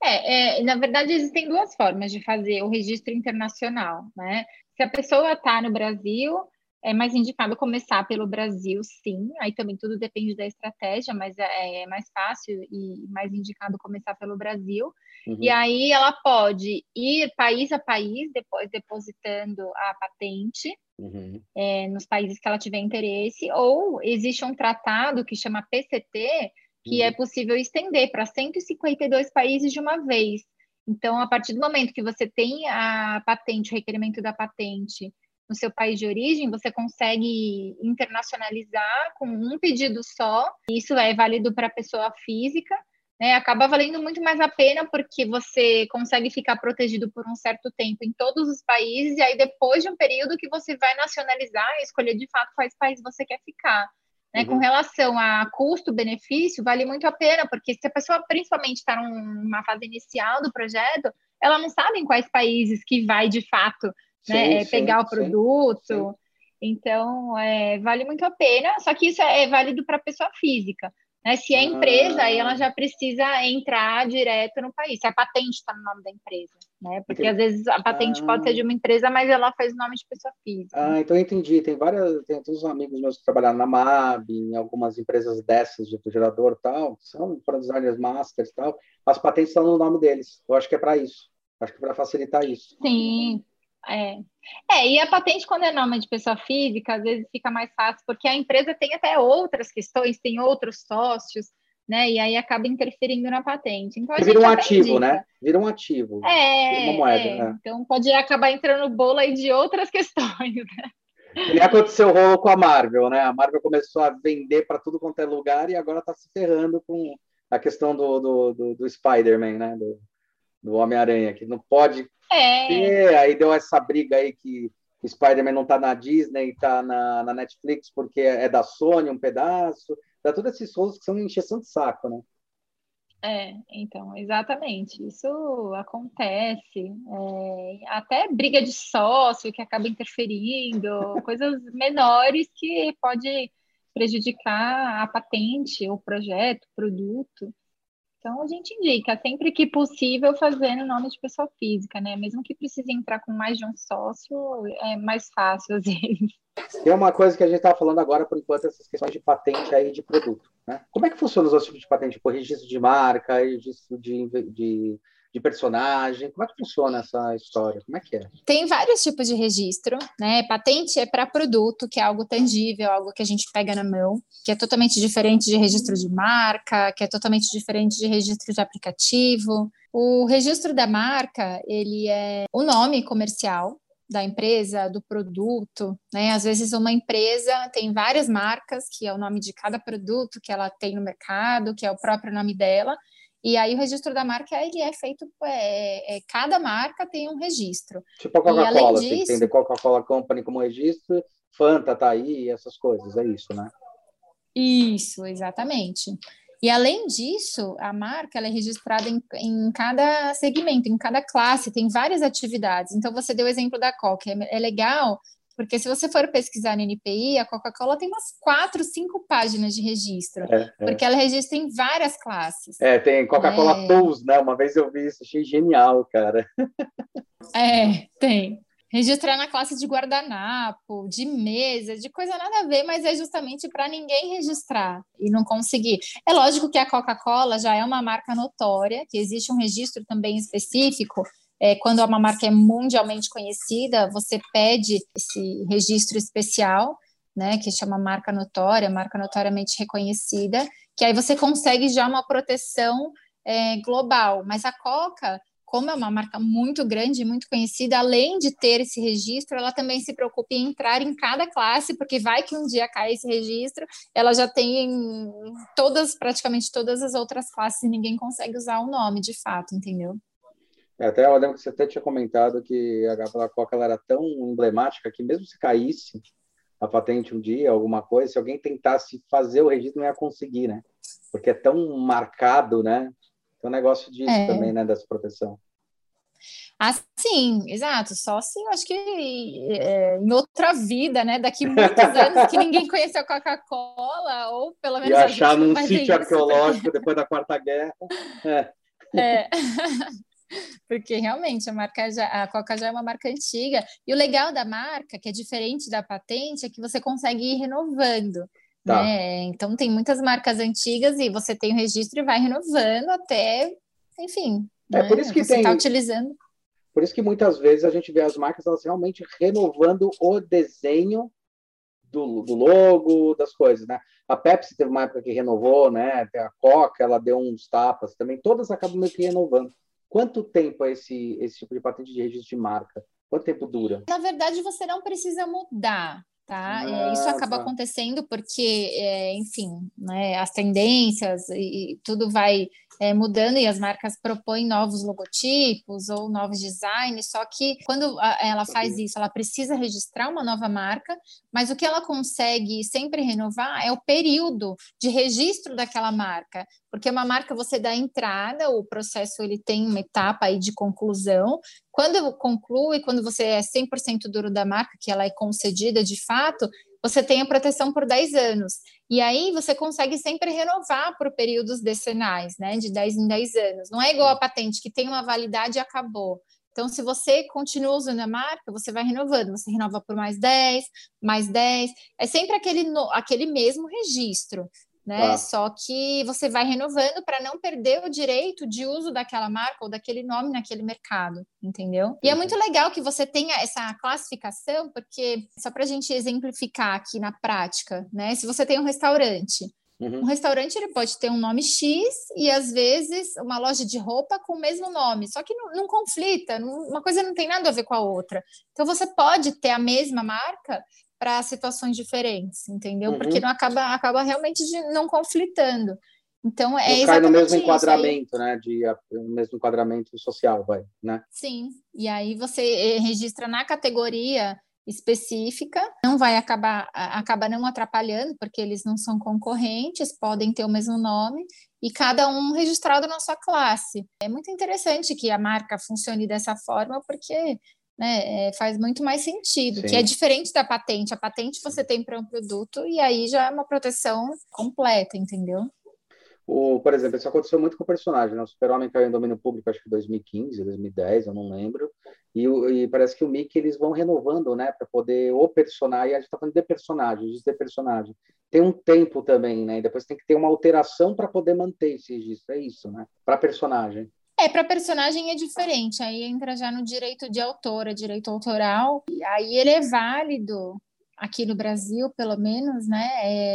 É, é, na verdade, existem duas formas de fazer o registro internacional, né? Se a pessoa está no Brasil, é mais indicado começar pelo Brasil, sim. Aí também tudo depende da estratégia, mas é, é mais fácil e mais indicado começar pelo Brasil. Uhum. E aí ela pode ir país a país, depois depositando a patente uhum. é, nos países que ela tiver interesse, ou existe um tratado que chama PCT, que é uhum. possível estender para 152 países de uma vez. Então, a partir do momento que você tem a patente, o requerimento da patente no seu país de origem, você consegue internacionalizar com um pedido só. Isso é válido para pessoa física, né? Acaba valendo muito mais a pena porque você consegue ficar protegido por um certo tempo em todos os países, e aí depois de um período que você vai nacionalizar e escolher de fato quais países você quer ficar. Né? Uhum. Com relação a custo-benefício, vale muito a pena, porque se a pessoa principalmente está numa fase inicial do projeto, ela não sabe em quais países que vai de fato né, sim, pegar sim, o produto. Sim, então, é, vale muito a pena, só que isso é, é válido para pessoa física. Né? Se é empresa, ah. aí ela já precisa entrar direto no país, se a patente está no nome da empresa. Né? Porque às vezes a patente ah. pode ser de uma empresa, mas ela faz o nome de pessoa física. Ah, então eu entendi. Tem várias, tem todos os amigos meus que trabalharam na MAB, em algumas empresas dessas de refrigerador e tal, são para designers masters e tal, as patentes estão no nome deles. Eu acho que é para isso. Acho que é para facilitar isso. Sim, é. é, e a patente, quando é nome de pessoa física, às vezes fica mais fácil, porque a empresa tem até outras questões, tem outros sócios, né? E aí acaba interferindo na patente. Então, Vira um ativo, né? Vira um ativo. É, uma moeda, é. Né? Então pode acabar entrando no bolo aí de outras questões, né? E aconteceu rolo com a Marvel, né? A Marvel começou a vender para tudo quanto é lugar e agora está se ferrando com a questão do, do, do, do Spider-Man, né? Do, do Homem-Aranha, que não pode é. ter. Aí deu essa briga aí que o Spider-Man não está na Disney, está na, na, Netflix porque é da Sony um pedaço. Dá todos esses rolos que são encheção de saco, né? É, então, exatamente. Isso acontece. É, até briga de sócio que acaba interferindo, coisas menores que pode prejudicar a patente, o projeto, o produto. Então, a gente indica sempre que possível fazer no nome de pessoa física, né? Mesmo que precise entrar com mais de um sócio, é mais fácil às vezes. Tem uma coisa que a gente estava falando agora, por enquanto, essas questões de patente aí de produto. Né? Como é que funciona os outros tipos de patente? Tipo, registro de marca, registro de, de de personagem? Como é que funciona essa história? Como é que é? Tem vários tipos de registro, né? Patente é para produto, que é algo tangível, algo que a gente pega na mão, que é totalmente diferente de registro de marca, que é totalmente diferente de registro de aplicativo. O registro da marca, ele é o nome comercial, da empresa, do produto, né? Às vezes uma empresa tem várias marcas, que é o nome de cada produto que ela tem no mercado, que é o próprio nome dela, e aí o registro da marca ele é feito, é, é cada marca tem um registro. Tipo a Coca-Cola, disso... que ter Coca-Cola Company como registro, Fanta tá aí, essas coisas, é isso, né? Isso, exatamente. E além disso, a marca é registrada em, em, cada segmento, em cada classe, tem várias atividades. Então, você deu o exemplo da Coca. É, é legal porque se você for pesquisar no NPI, a Coca-Cola tem umas quatro, cinco páginas de registro, é, é. porque ela registra em várias classes. É, tem Coca-Cola é... Tools, né? Uma vez eu vi isso, achei genial, cara. É, tem. Registrar na classe de guardanapo, de mesa, de coisa nada a ver, mas é justamente para ninguém registrar e não conseguir. É lógico que a Coca-Cola já é uma marca notória, que existe um registro também específico é, quando uma marca é mundialmente conhecida, você pede esse registro especial, né, que chama marca notória, marca notoriamente reconhecida, que aí você consegue já uma proteção é, global. Mas a Coca, como é uma marca muito grande, muito conhecida, além de ter esse registro, ela também se preocupa em entrar em cada classe, porque vai que um dia cai esse registro, ela já tem todas, praticamente todas as outras classes e ninguém consegue usar o nome de fato, entendeu? É, até eu lembro que você até tinha comentado que a Coca ela era tão emblemática que mesmo se caísse a patente um dia, alguma coisa, se alguém tentasse fazer o registro, não ia conseguir, né? Porque é tão marcado, né? Tem um negócio disso é. também, né? Dessa proteção. Ah, sim, exato. Só assim, eu acho que é, em outra vida, né? Daqui muitos anos que ninguém conheceu Coca-Cola, ou pelo menos. E achar num sítio arqueológico depois da Quarta Guerra. É. é. porque realmente a marca já, a Coca já é uma marca antiga. E o legal da marca, que é diferente da patente, é que você consegue ir renovando. Tá. Né? Então tem muitas marcas antigas e você tem o registro e vai renovando até, enfim. É né? por isso que você está utilizando. Por isso que muitas vezes a gente vê as marcas elas realmente renovando o desenho do, do, logo, das coisas, né? A Pepsi teve uma época que renovou, né? A Coca, ela deu uns tapas também. Todas acabam meio que renovando. Quanto tempo é esse, esse tipo de patente de registro de marca? Quanto tempo dura? Na verdade, você não precisa mudar tá? Ah, isso acaba tá. acontecendo porque, é, enfim, né, as tendências e, e tudo vai é, mudando e as marcas propõem novos logotipos ou novos designs, só que quando ela faz isso, ela precisa registrar uma nova marca, mas o que ela consegue sempre renovar é o período de registro daquela marca, porque uma marca você dá entrada, o processo ele tem uma etapa aí de conclusão, quando conclui, quando você é 100% duro da marca, que ela é concedida de fato, você tem a proteção por 10 anos. E aí você consegue sempre renovar por períodos decenais, né? De 10 em 10 anos. Não é igual a patente, que tem uma validade e acabou. Então, se você continua usando a marca, você vai renovando, você renova por mais 10, mais 10. É sempre aquele, no, aquele mesmo registro né? Ah. Só que você vai renovando para não perder o direito de uso daquela marca ou daquele nome naquele mercado, entendeu? E é muito legal que você tenha essa classificação, porque só para a gente exemplificar aqui na prática, né? Se você tem um restaurante, Uhum. Um restaurante ele pode ter um nome X e às vezes uma loja de roupa com o mesmo nome, só que não, não conflita, não, uma coisa não tem nada a ver com a outra. Então você pode ter a mesma marca para situações diferentes, entendeu? Uhum. Porque não acaba, acaba realmente de não conflitando. Então é não cai no mesmo enquadramento, né? De no mesmo enquadramento social, vai, né? Sim. E aí você eh, registra na categoria específica, não vai acabar acaba não atrapalhando, porque eles não são concorrentes, podem ter o mesmo nome e cada um registrado na sua classe. É muito interessante que a marca funcione dessa forma, porque né, é, faz muito mais sentido, Sim. que é diferente da patente. A patente você tem para um produto e aí já é uma proteção completa, entendeu? O, por exemplo, isso aconteceu muito com o personagem, né? O Super-Homem caiu em domínio público, acho que 2015, 2010, eu não lembro. E, e parece que o Mickey eles vão renovando, né, para poder o personagem. A gente está falando de personagem, de personagem. Tem um tempo também, né? E depois tem que ter uma alteração para poder manter esse registro. É isso, né? Para personagem. É, para personagem é diferente. Aí entra já no direito de autora, direito autoral. E aí ele é válido aqui no Brasil, pelo menos, né,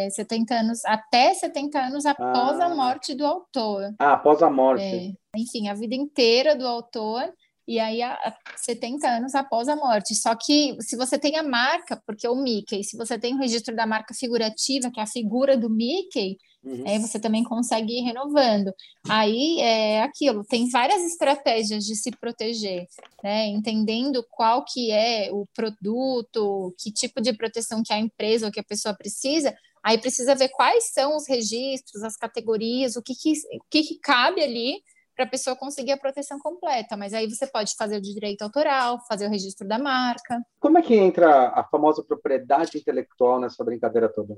é 70 anos, até 70 anos após ah. a morte do autor. Ah, após a morte. É, enfim, a vida inteira do autor e aí a, a 70 anos após a morte. Só que se você tem a marca, porque o Mickey, se você tem o registro da marca figurativa, que é a figura do Mickey, uhum. é, você também consegue ir renovando. Aí é aquilo, tem várias estratégias de se proteger, né? Entendendo qual que é o produto, que tipo de proteção que a empresa ou que a pessoa precisa, aí precisa ver quais são os registros, as categorias, o que, que, o que, que cabe ali para a pessoa conseguir a proteção completa. Mas aí você pode fazer o de direito autoral, fazer o registro da marca. Como é que entra a famosa propriedade intelectual nessa brincadeira toda?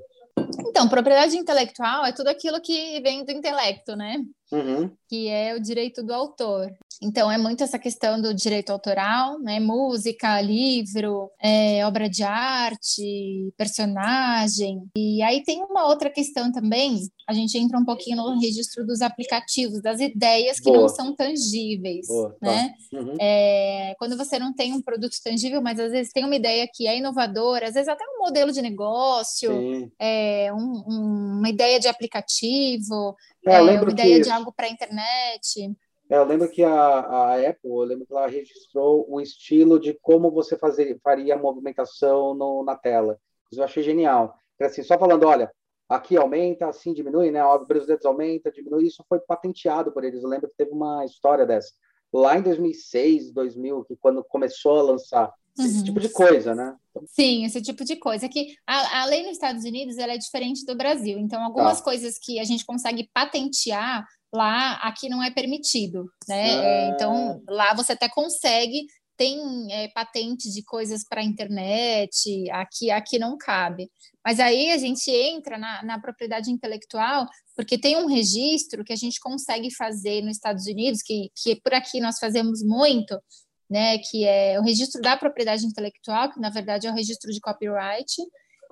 Então, propriedade intelectual é tudo aquilo que vem do intelecto, né? Uhum. Que é o direito do autor. Então, é muito essa questão do direito autoral, né? Música, livro, é, obra de arte, personagem. E aí tem uma outra questão também, a gente entra um pouquinho no registro dos aplicativos, das ideias que Boa. não são tangíveis, Boa, tá. né? Uhum. É, quando você não tem um produto tangível, mas às vezes tem uma ideia que é inovadora, às vezes até um modelo de negócio, é, um, um, uma ideia de aplicativo, é, uma ideia de algo para a internet. É, eu lembro que a, a Apple, eu lembro que ela registrou o estilo de como você fazer, faria a movimentação no, na tela. Isso eu achei genial. Assim, só falando, olha, aqui aumenta, assim diminui, né? Abrir os dedos aumenta, diminui. Isso foi patenteado por eles. Eu lembro que teve uma história dessa. Lá em 2006, 2000, que quando começou a lançar uhum. esse tipo de coisa, né? Sim, esse tipo de coisa. Que a, a lei nos Estados Unidos ela é diferente do Brasil. Então, algumas tá. coisas que a gente consegue patentear lá, aqui não é permitido, né? É, então, lá você até consegue, tem é, patente de coisas para a internet, aqui, aqui não cabe. Mas aí a gente entra na, na, propriedade intelectual, porque tem um registro que a gente consegue fazer nos Estados Unidos, que, que por aqui nós fazemos muito, né? Que é o registro da propriedade intelectual, que na verdade é o registro de copyright.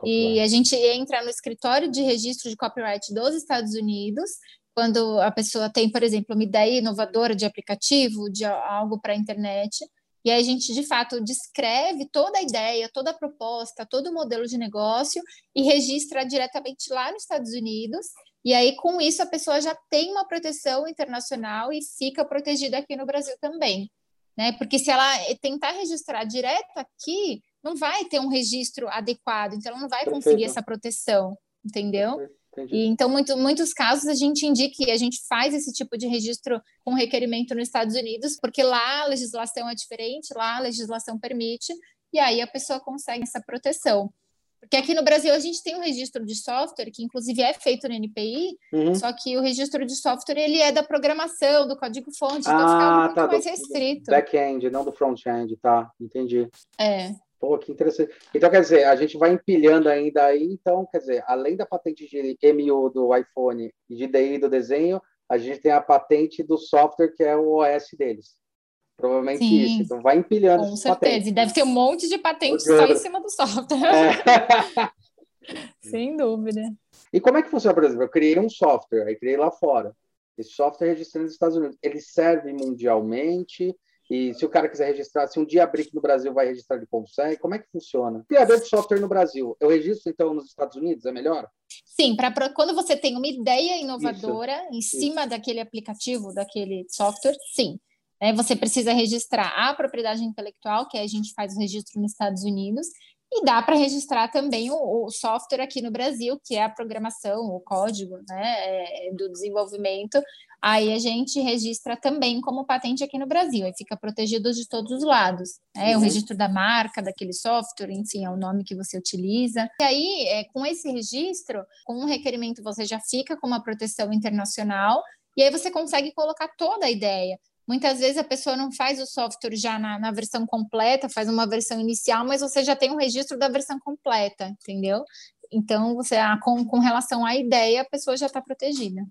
E a gente entra no escritório de registro de copyright dos Estados Unidos quando a pessoa tem, por exemplo, uma ideia inovadora de aplicativo, de algo para a internet, e aí a gente, de fato, descreve toda a ideia, toda a proposta, todo o modelo de negócio e registra diretamente lá nos Estados Unidos. E aí, com isso, a pessoa já tem uma proteção internacional e fica protegida aqui no Brasil também. Né? Porque se ela tentar registrar direto aqui, não vai ter um registro adequado, então ela não vai conseguir Perfeito. essa proteção, entendeu? Perfeito. E, então, muito, muitos casos a gente indica que a gente faz esse tipo de registro com requerimento nos Estados Unidos, porque lá a legislação é diferente, lá a legislação permite, e aí a pessoa consegue essa proteção. Porque aqui no Brasil a gente tem um registro de software, que inclusive é feito no NPI, uhum. só que o registro de software ele é da programação, do código-fonte, então ah, fica muito tá, mais restrito. Back-end, não do front-end, tá, entendi. É. Pô, que interessante. Então, quer dizer, a gente vai empilhando ainda aí, então, quer dizer, além da patente de MU do iPhone e de DI do desenho, a gente tem a patente do software que é o OS deles. Provavelmente Sim, isso. Então, vai empilhando. Com certeza. Patentes. E deve ter um monte de patentes só em cima do software. É. Sem dúvida. E como é que funciona, por exemplo? Eu criei um software, aí criei lá fora. Esse software é registrado nos Estados Unidos. Ele serve mundialmente? E se o cara quiser registrar, se um dia abrir aqui no Brasil, vai registrar, ele consegue? Como é que funciona? Criador de software no Brasil, eu registro então nos Estados Unidos? É melhor? Sim, para quando você tem uma ideia inovadora isso, em isso. cima daquele aplicativo, daquele software, sim. É, você precisa registrar a propriedade intelectual, que a gente faz o registro nos Estados Unidos, e dá para registrar também o, o, software aqui no Brasil, que é a programação, o código né, é, do desenvolvimento. Aí a gente registra também como patente aqui no Brasil, aí fica protegido de todos os lados. Né? Uhum. O registro da marca, daquele software, enfim, é o nome que você utiliza. E aí, é, com esse registro, com um requerimento, você já fica com uma proteção internacional, e aí você consegue colocar toda a ideia. Muitas vezes a pessoa não faz o software já na, na, versão completa, faz uma versão inicial, mas você já tem um registro da versão completa, entendeu? Então, você ah, com, com relação à ideia, a pessoa já está protegida.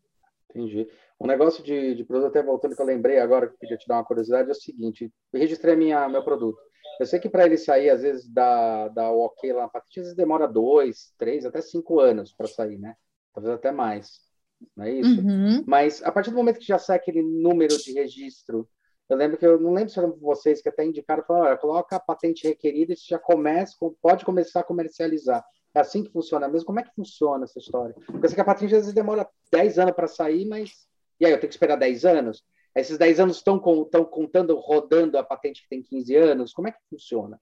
Entendi. Um negócio de, de produto, até voltando que eu lembrei agora, que queria te dar uma curiosidade, é o seguinte: registrei minha, meu produto. Eu sei que para ele sair, às vezes, dá o ok lá na patente, às vezes demora dois, três, até cinco anos para sair, né? Talvez até mais. Não é isso? Uhum. Mas a partir do momento que já sai aquele número de registro, eu lembro que eu não lembro se eram vocês que até indicaram, falaram, olha, coloca a patente requerida e você já começa, pode começar a comercializar. É assim que funciona mesmo? Como é que funciona essa história? Porque eu sei que a patente às vezes demora 10 anos para sair, mas. E aí, eu tenho que esperar 10 anos? Esses 10 anos estão contando, rodando a patente que tem 15 anos? Como é que funciona?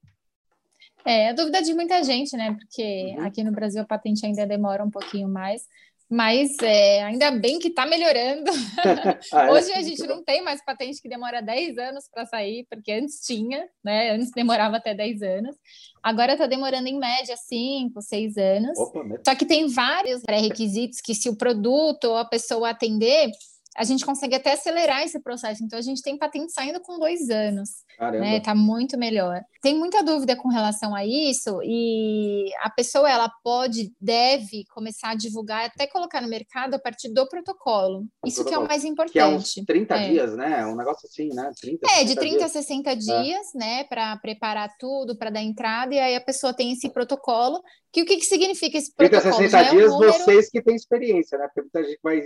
É, a dúvida de muita gente, né? Porque uhum. aqui no Brasil a patente ainda demora um pouquinho mais, mas é, ainda bem que está melhorando. ah, é? Hoje a gente não tem mais patente que demora 10 anos para sair, porque antes tinha, né? Antes demorava até 10 anos. Agora está demorando em média 5, 6 anos. Opa, Só que tem vários pré-requisitos que, se o produto ou a pessoa atender, a gente consegue até acelerar esse processo. Então, a gente tem patente saindo com dois anos. Caramba. Né? Tá muito melhor. Tem muita dúvida com relação a isso, e a pessoa ela pode, deve começar a divulgar, até colocar no mercado a partir do protocolo. isso protocolo. que é o mais importante. Que é uns 30 é. dias, né? Um negócio assim, né? 30, é, de 30 dias. a 60 dias, é. né? Para preparar tudo, para dar entrada, e aí a pessoa tem esse protocolo. Que o que, que significa esse protocolo? 30 a 60 é dias, número... vocês que têm experiência, né? Porque muita gente vai,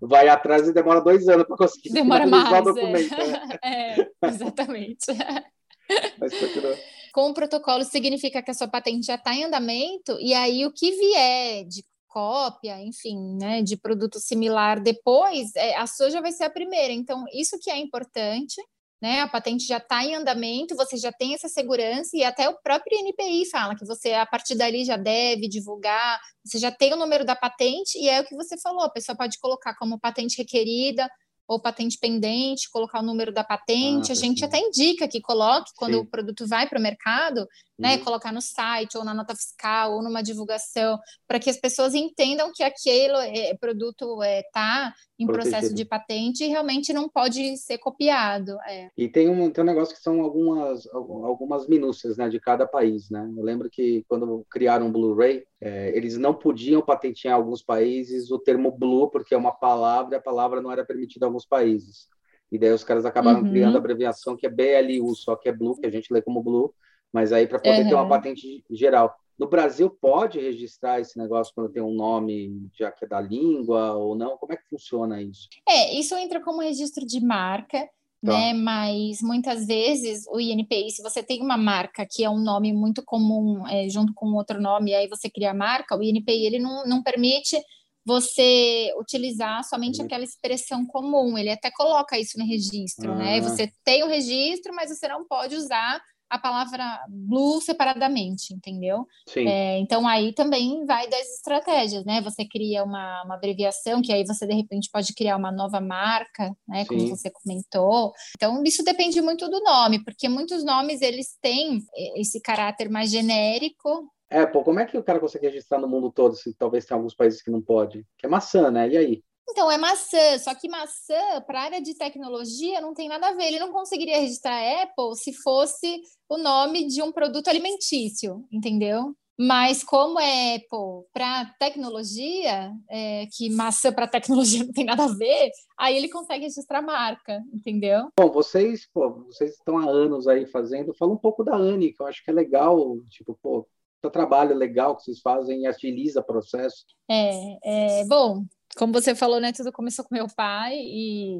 vai atrás e demora dois anos para conseguir demora mais, o é. documento. Né? É, exatamente. Mas continua. Com o protocolo significa que a sua patente já está em andamento, e aí o que vier de cópia, enfim, né, de produto similar depois, é, a sua já vai ser a primeira. Então, isso que é importante, né? A patente já está em andamento, você já tem essa segurança, e até o próprio NPI fala que você, a partir dali, já deve divulgar, você já tem o número da patente, e é o que você falou, a pessoa pode colocar como patente requerida, ou patente pendente, colocar o número da patente. Ah, a gente sim. até indica que coloque quando sim. o produto vai para o mercado, né? Uhum. Colocar no site, ou na nota fiscal, ou numa divulgação, para que as pessoas entendam que aquele é, produto está é, tá em Protegido. processo de patente e realmente não pode ser copiado. É. E tem um, tem um negócio que são algumas, algumas minúcias né, de cada país. Né? Eu lembro que quando criaram o Blu-ray, é, eles não podiam patentear em alguns países o termo Blue, porque é uma palavra, a palavra não era permitida em alguns países. E daí os caras acabaram uhum. criando a abreviação que é BLU, só que é Blue, que a gente lê como Blue, mas aí para poder uhum. ter uma patente geral. No Brasil, pode registrar esse negócio quando tem um nome já que é da língua ou não? Como é que funciona isso? É, isso entra como registro de marca, tá. né? Mas muitas vezes o INPI, se você tem uma marca que é um nome muito comum é, junto com outro nome, aí você cria a marca, o INPI ele não, não permite você utilizar somente uhum. aquela expressão comum. Ele até coloca isso no registro, né? ah. né? Você tem o registro, mas você não pode usar a palavra blue separadamente, entendeu? Sim. É, então aí também vai das estratégias, né? Você cria uma, uma, abreviação que aí você de repente pode criar uma nova marca, né? Como você comentou. Então isso depende muito do nome, porque muitos nomes eles têm esse caráter mais genérico. É, pô, como é que o cara consegue registrar no mundo todo se talvez tem alguns países que não pode? Que é maçã, né? E aí? Então, é maçã, só que maçã, para a área de tecnologia, não tem nada a ver. Ele não conseguiria registrar Apple se fosse o nome de um produto alimentício, entendeu? Mas como é Apple para tecnologia, é, que maçã para tecnologia não tem nada a ver, aí ele consegue registrar marca, entendeu? Bom, vocês, pô, vocês estão há anos aí fazendo. Fala um pouco da Anne, que eu acho que é legal, tipo, pô, o trabalho legal que vocês fazem agiliza o processo. É, é bom como você falou, né, tudo começou com meu pai e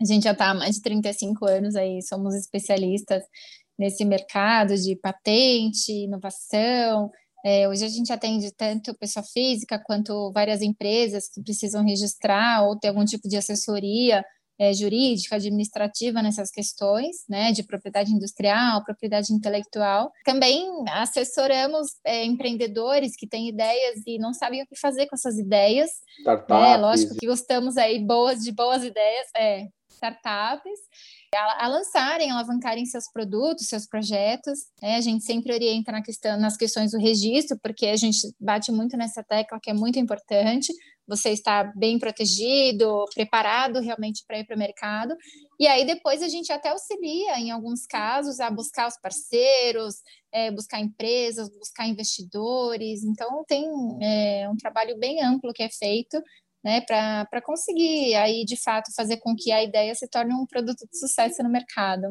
a gente já está há mais de 35 anos aí, somos especialistas nesse mercado de patente, inovação. É, hoje a gente atende tanto pessoa física quanto várias empresas que precisam registrar ou ter algum tipo de assessoria é, jurídica, administrativa nessas questões, né, de propriedade industrial, propriedade intelectual. Também assessoramos é, empreendedores que têm ideias e não sabem o que fazer com essas ideias. Startups. É, lógico que gostamos aí boas de boas ideias, é, startups a, a, lançarem, alavancarem seus produtos, seus projetos. Né? A gente sempre orienta na questão, nas questões do registro, porque a gente bate muito nessa tecla que é muito importante. Você está bem protegido, preparado realmente para ir para o mercado. E aí depois a gente até auxilia, em alguns casos, a buscar os parceiros, é, buscar empresas, buscar investidores. Então tem é, um trabalho bem amplo que é feito né, para conseguir aí de fato fazer com que a ideia se torne um produto de sucesso no mercado.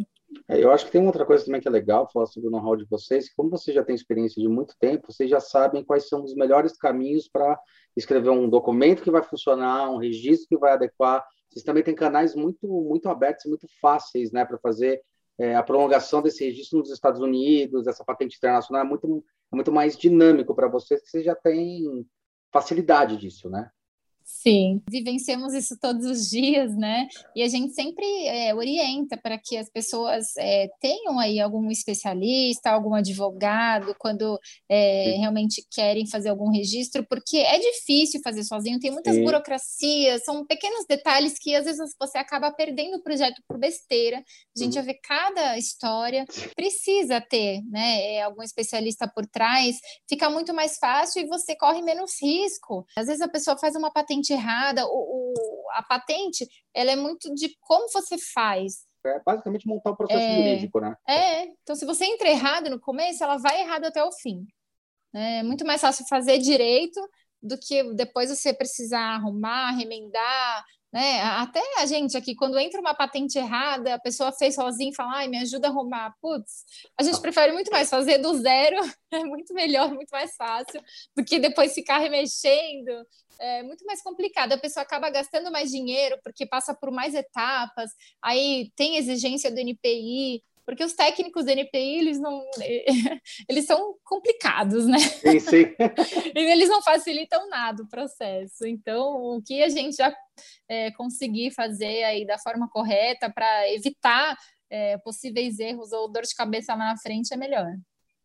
É, eu acho que tem outra coisa também que é legal falar sobre o know-how de vocês, como vocês já têm experiência de muito tempo, vocês já sabem quais são os melhores caminhos para escrever um documento que vai funcionar, um registro que vai adequar. Vocês também têm canais muito muito abertos, muito fáceis, né, para fazer é, a prolongação desse registro nos Estados Unidos, essa patente internacional é muito é muito mais dinâmico para vocês, que vocês já têm facilidade disso, né? Sim, vivenciamos isso todos os dias, né? E a gente sempre é, orienta para que as pessoas é, tenham aí algum especialista, algum advogado, quando é, realmente querem fazer algum registro, porque é difícil fazer sozinho, tem muitas Sim. burocracias, são pequenos detalhes que às vezes você acaba perdendo o projeto por besteira. A gente uhum. vê cada história, precisa ter, né? É, algum especialista por trás, fica muito mais fácil e você corre menos risco. Às vezes a pessoa faz uma patente patente errada. O, o, a patente, ela é muito de como você faz. É basicamente montar o processo é, jurídico, né? É, então se você entra errado no começo, ela vai errado até o fim. É muito mais fácil fazer direito do que depois você precisar arrumar, remendar, né? Até a gente aqui, quando entra uma patente errada, a pessoa fez sozinha e fala, ai, me ajuda a arrumar. Putz, a gente prefere muito mais fazer do zero, é muito melhor, muito mais fácil, do que depois ficar remexendo. É muito mais complicado. A pessoa acaba gastando mais dinheiro porque passa por mais etapas, aí tem exigência do NPI, porque os técnicos do NPI, eles não eles são complicados, né? Sim, sim. eles não facilitam nada o processo. Então, o que a gente já é, conseguir fazer aí da forma correta para evitar é, possíveis erros ou dor de cabeça lá na frente é melhor.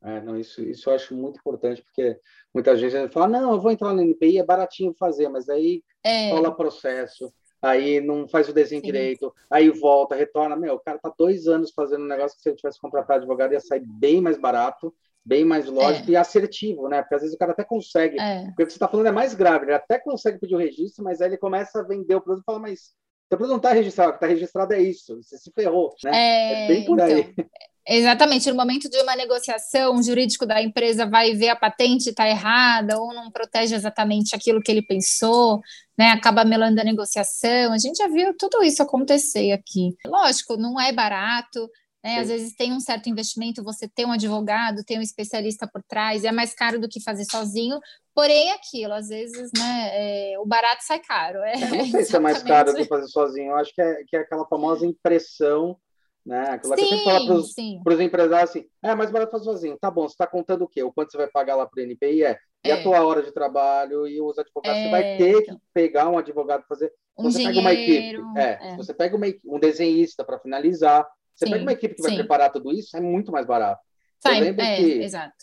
É, não, isso, isso eu acho muito importante, porque muita gente fala, não, eu vou entrar no NPI, é baratinho fazer, mas aí é. rola processo, aí não faz o desenho Sim. direito, aí volta, retorna. Meu, o cara tá dois anos fazendo um negócio que se ele tivesse contratado advogado ia sair bem mais barato, bem mais lógico é. e assertivo, né? Porque às vezes o cara até consegue, é. porque o que você está falando é mais grave, ele até consegue pedir o registro, mas aí ele começa a vender o produto e fala, mas seu produto não está registrado, o que está registrado é isso, você se ferrou, né? É, é bem por aí. Exatamente, no momento de uma negociação, o jurídico da empresa vai ver a patente está errada ou não protege exatamente aquilo que ele pensou, né? Acaba melando a negociação. A gente já viu tudo isso acontecer aqui. Lógico, não é barato, né? Às vezes tem um certo investimento, você tem um advogado, tem um especialista por trás, é mais caro do que fazer sozinho, porém é aquilo, às vezes né, é, o barato sai caro. É, eu não sei se é mais caro do que fazer sozinho, eu acho que é, que é aquela famosa impressão, né? Aquela sim, que eu fala para os empresários assim, é mais barato fazer sozinho, tá bom, você está contando o quê? O quanto você vai pagar lá para o NPI? É, e a é. tua hora de trabalho e os advogados, é, você vai ter que pegar um advogado para fazer. Um você pega uma equipe, é, é. você pega uma, um desenhista para finalizar, você sim, pega uma equipe que vai sim. preparar tudo isso, é muito mais barato. Sai, eu lembro é, que, exato.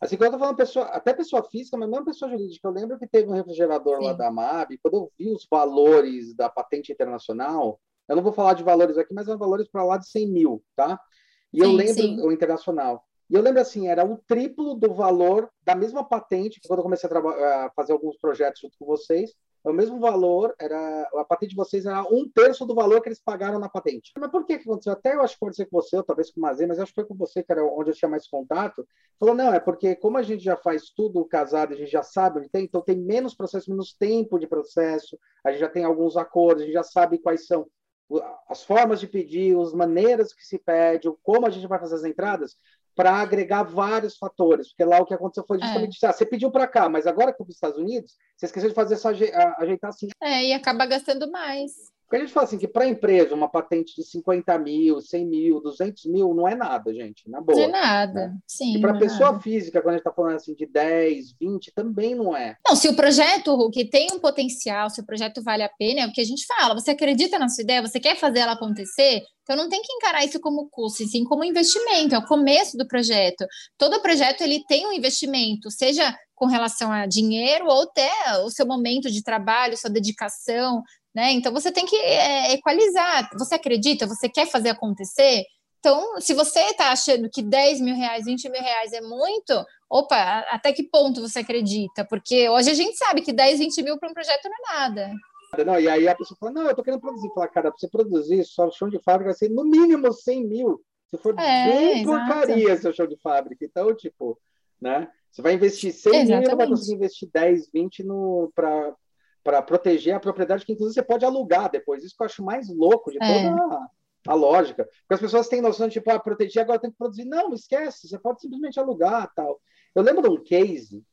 Assim, quando eu tô falando pessoa, até pessoa física, mas mesmo pessoa jurídica, eu lembro que teve um refrigerador sim. lá da MAB, quando eu vi os valores da patente internacional, eu não vou falar de valores aqui, mas são valores para lá de 100 mil, tá? E sim, eu lembro, sim. o internacional. E eu lembro assim, era o triplo do valor da mesma patente, quando eu comecei a, a fazer alguns projetos junto com vocês, é o mesmo valor, era a patente de vocês era um terço do valor que eles pagaram na patente. Mas por que, que aconteceu? Até eu acho que aconteceu com você, ou talvez com o Mazê, mas acho que foi com você, que era onde eu tinha mais contato. Falou, não, é porque como a gente já faz tudo casado, a gente já sabe onde tem, então tem menos processo, menos tempo de processo, a gente já tem alguns acordos, a gente já sabe quais são as formas de pedir, as maneiras que se pede, como a gente vai fazer as entradas para agregar vários fatores, porque lá o que aconteceu foi justamente é. ah, você pediu para cá, mas agora que para os Estados Unidos, você esqueceu de fazer essa ajeitar assim. É, e acaba gastando mais. Porque a gente fala assim que para a empresa uma patente de 50 mil, 100 mil, 200 mil não é nada, gente, na boa. Não é nada, né? sim. E para a é pessoa nada. física, quando a gente está falando assim de 10, 20, também não é. Não, se o projeto, Hulk, tem um potencial, se o projeto vale a pena, é o que a gente fala. Você acredita na sua ideia, você quer fazer ela acontecer, então não tem que encarar isso como custo, sim como investimento, é o começo do projeto. Todo projeto ele tem um investimento, seja com relação a dinheiro ou até o seu momento de trabalho, sua dedicação, né? Então você tem que é, equalizar. Você acredita? Você quer fazer acontecer? Então, se você está achando que 10 mil reais, 20 mil reais é muito, opa, até que ponto você acredita? Porque hoje a gente sabe que 10, 20 mil para um projeto não é nada. Não, e aí a pessoa fala, não, eu estou querendo produzir. Fala, cara, para você produzir, só o chão de fábrica vai ser no mínimo 100 mil. Se for é, bem porcaria seu chão de fábrica. Então, tipo, né? Você vai investir 100 Exatamente. mil, vai conseguir investir 10, 20 para para proteger a propriedade que inclusive você pode alugar depois. Isso que eu acho mais louco de toda é. a, a, lógica. Porque as pessoas têm noção de tipo, ah, proteger agora tem que produzir. Não, esquece, você pode simplesmente alugar tal. Eu lembro de um case,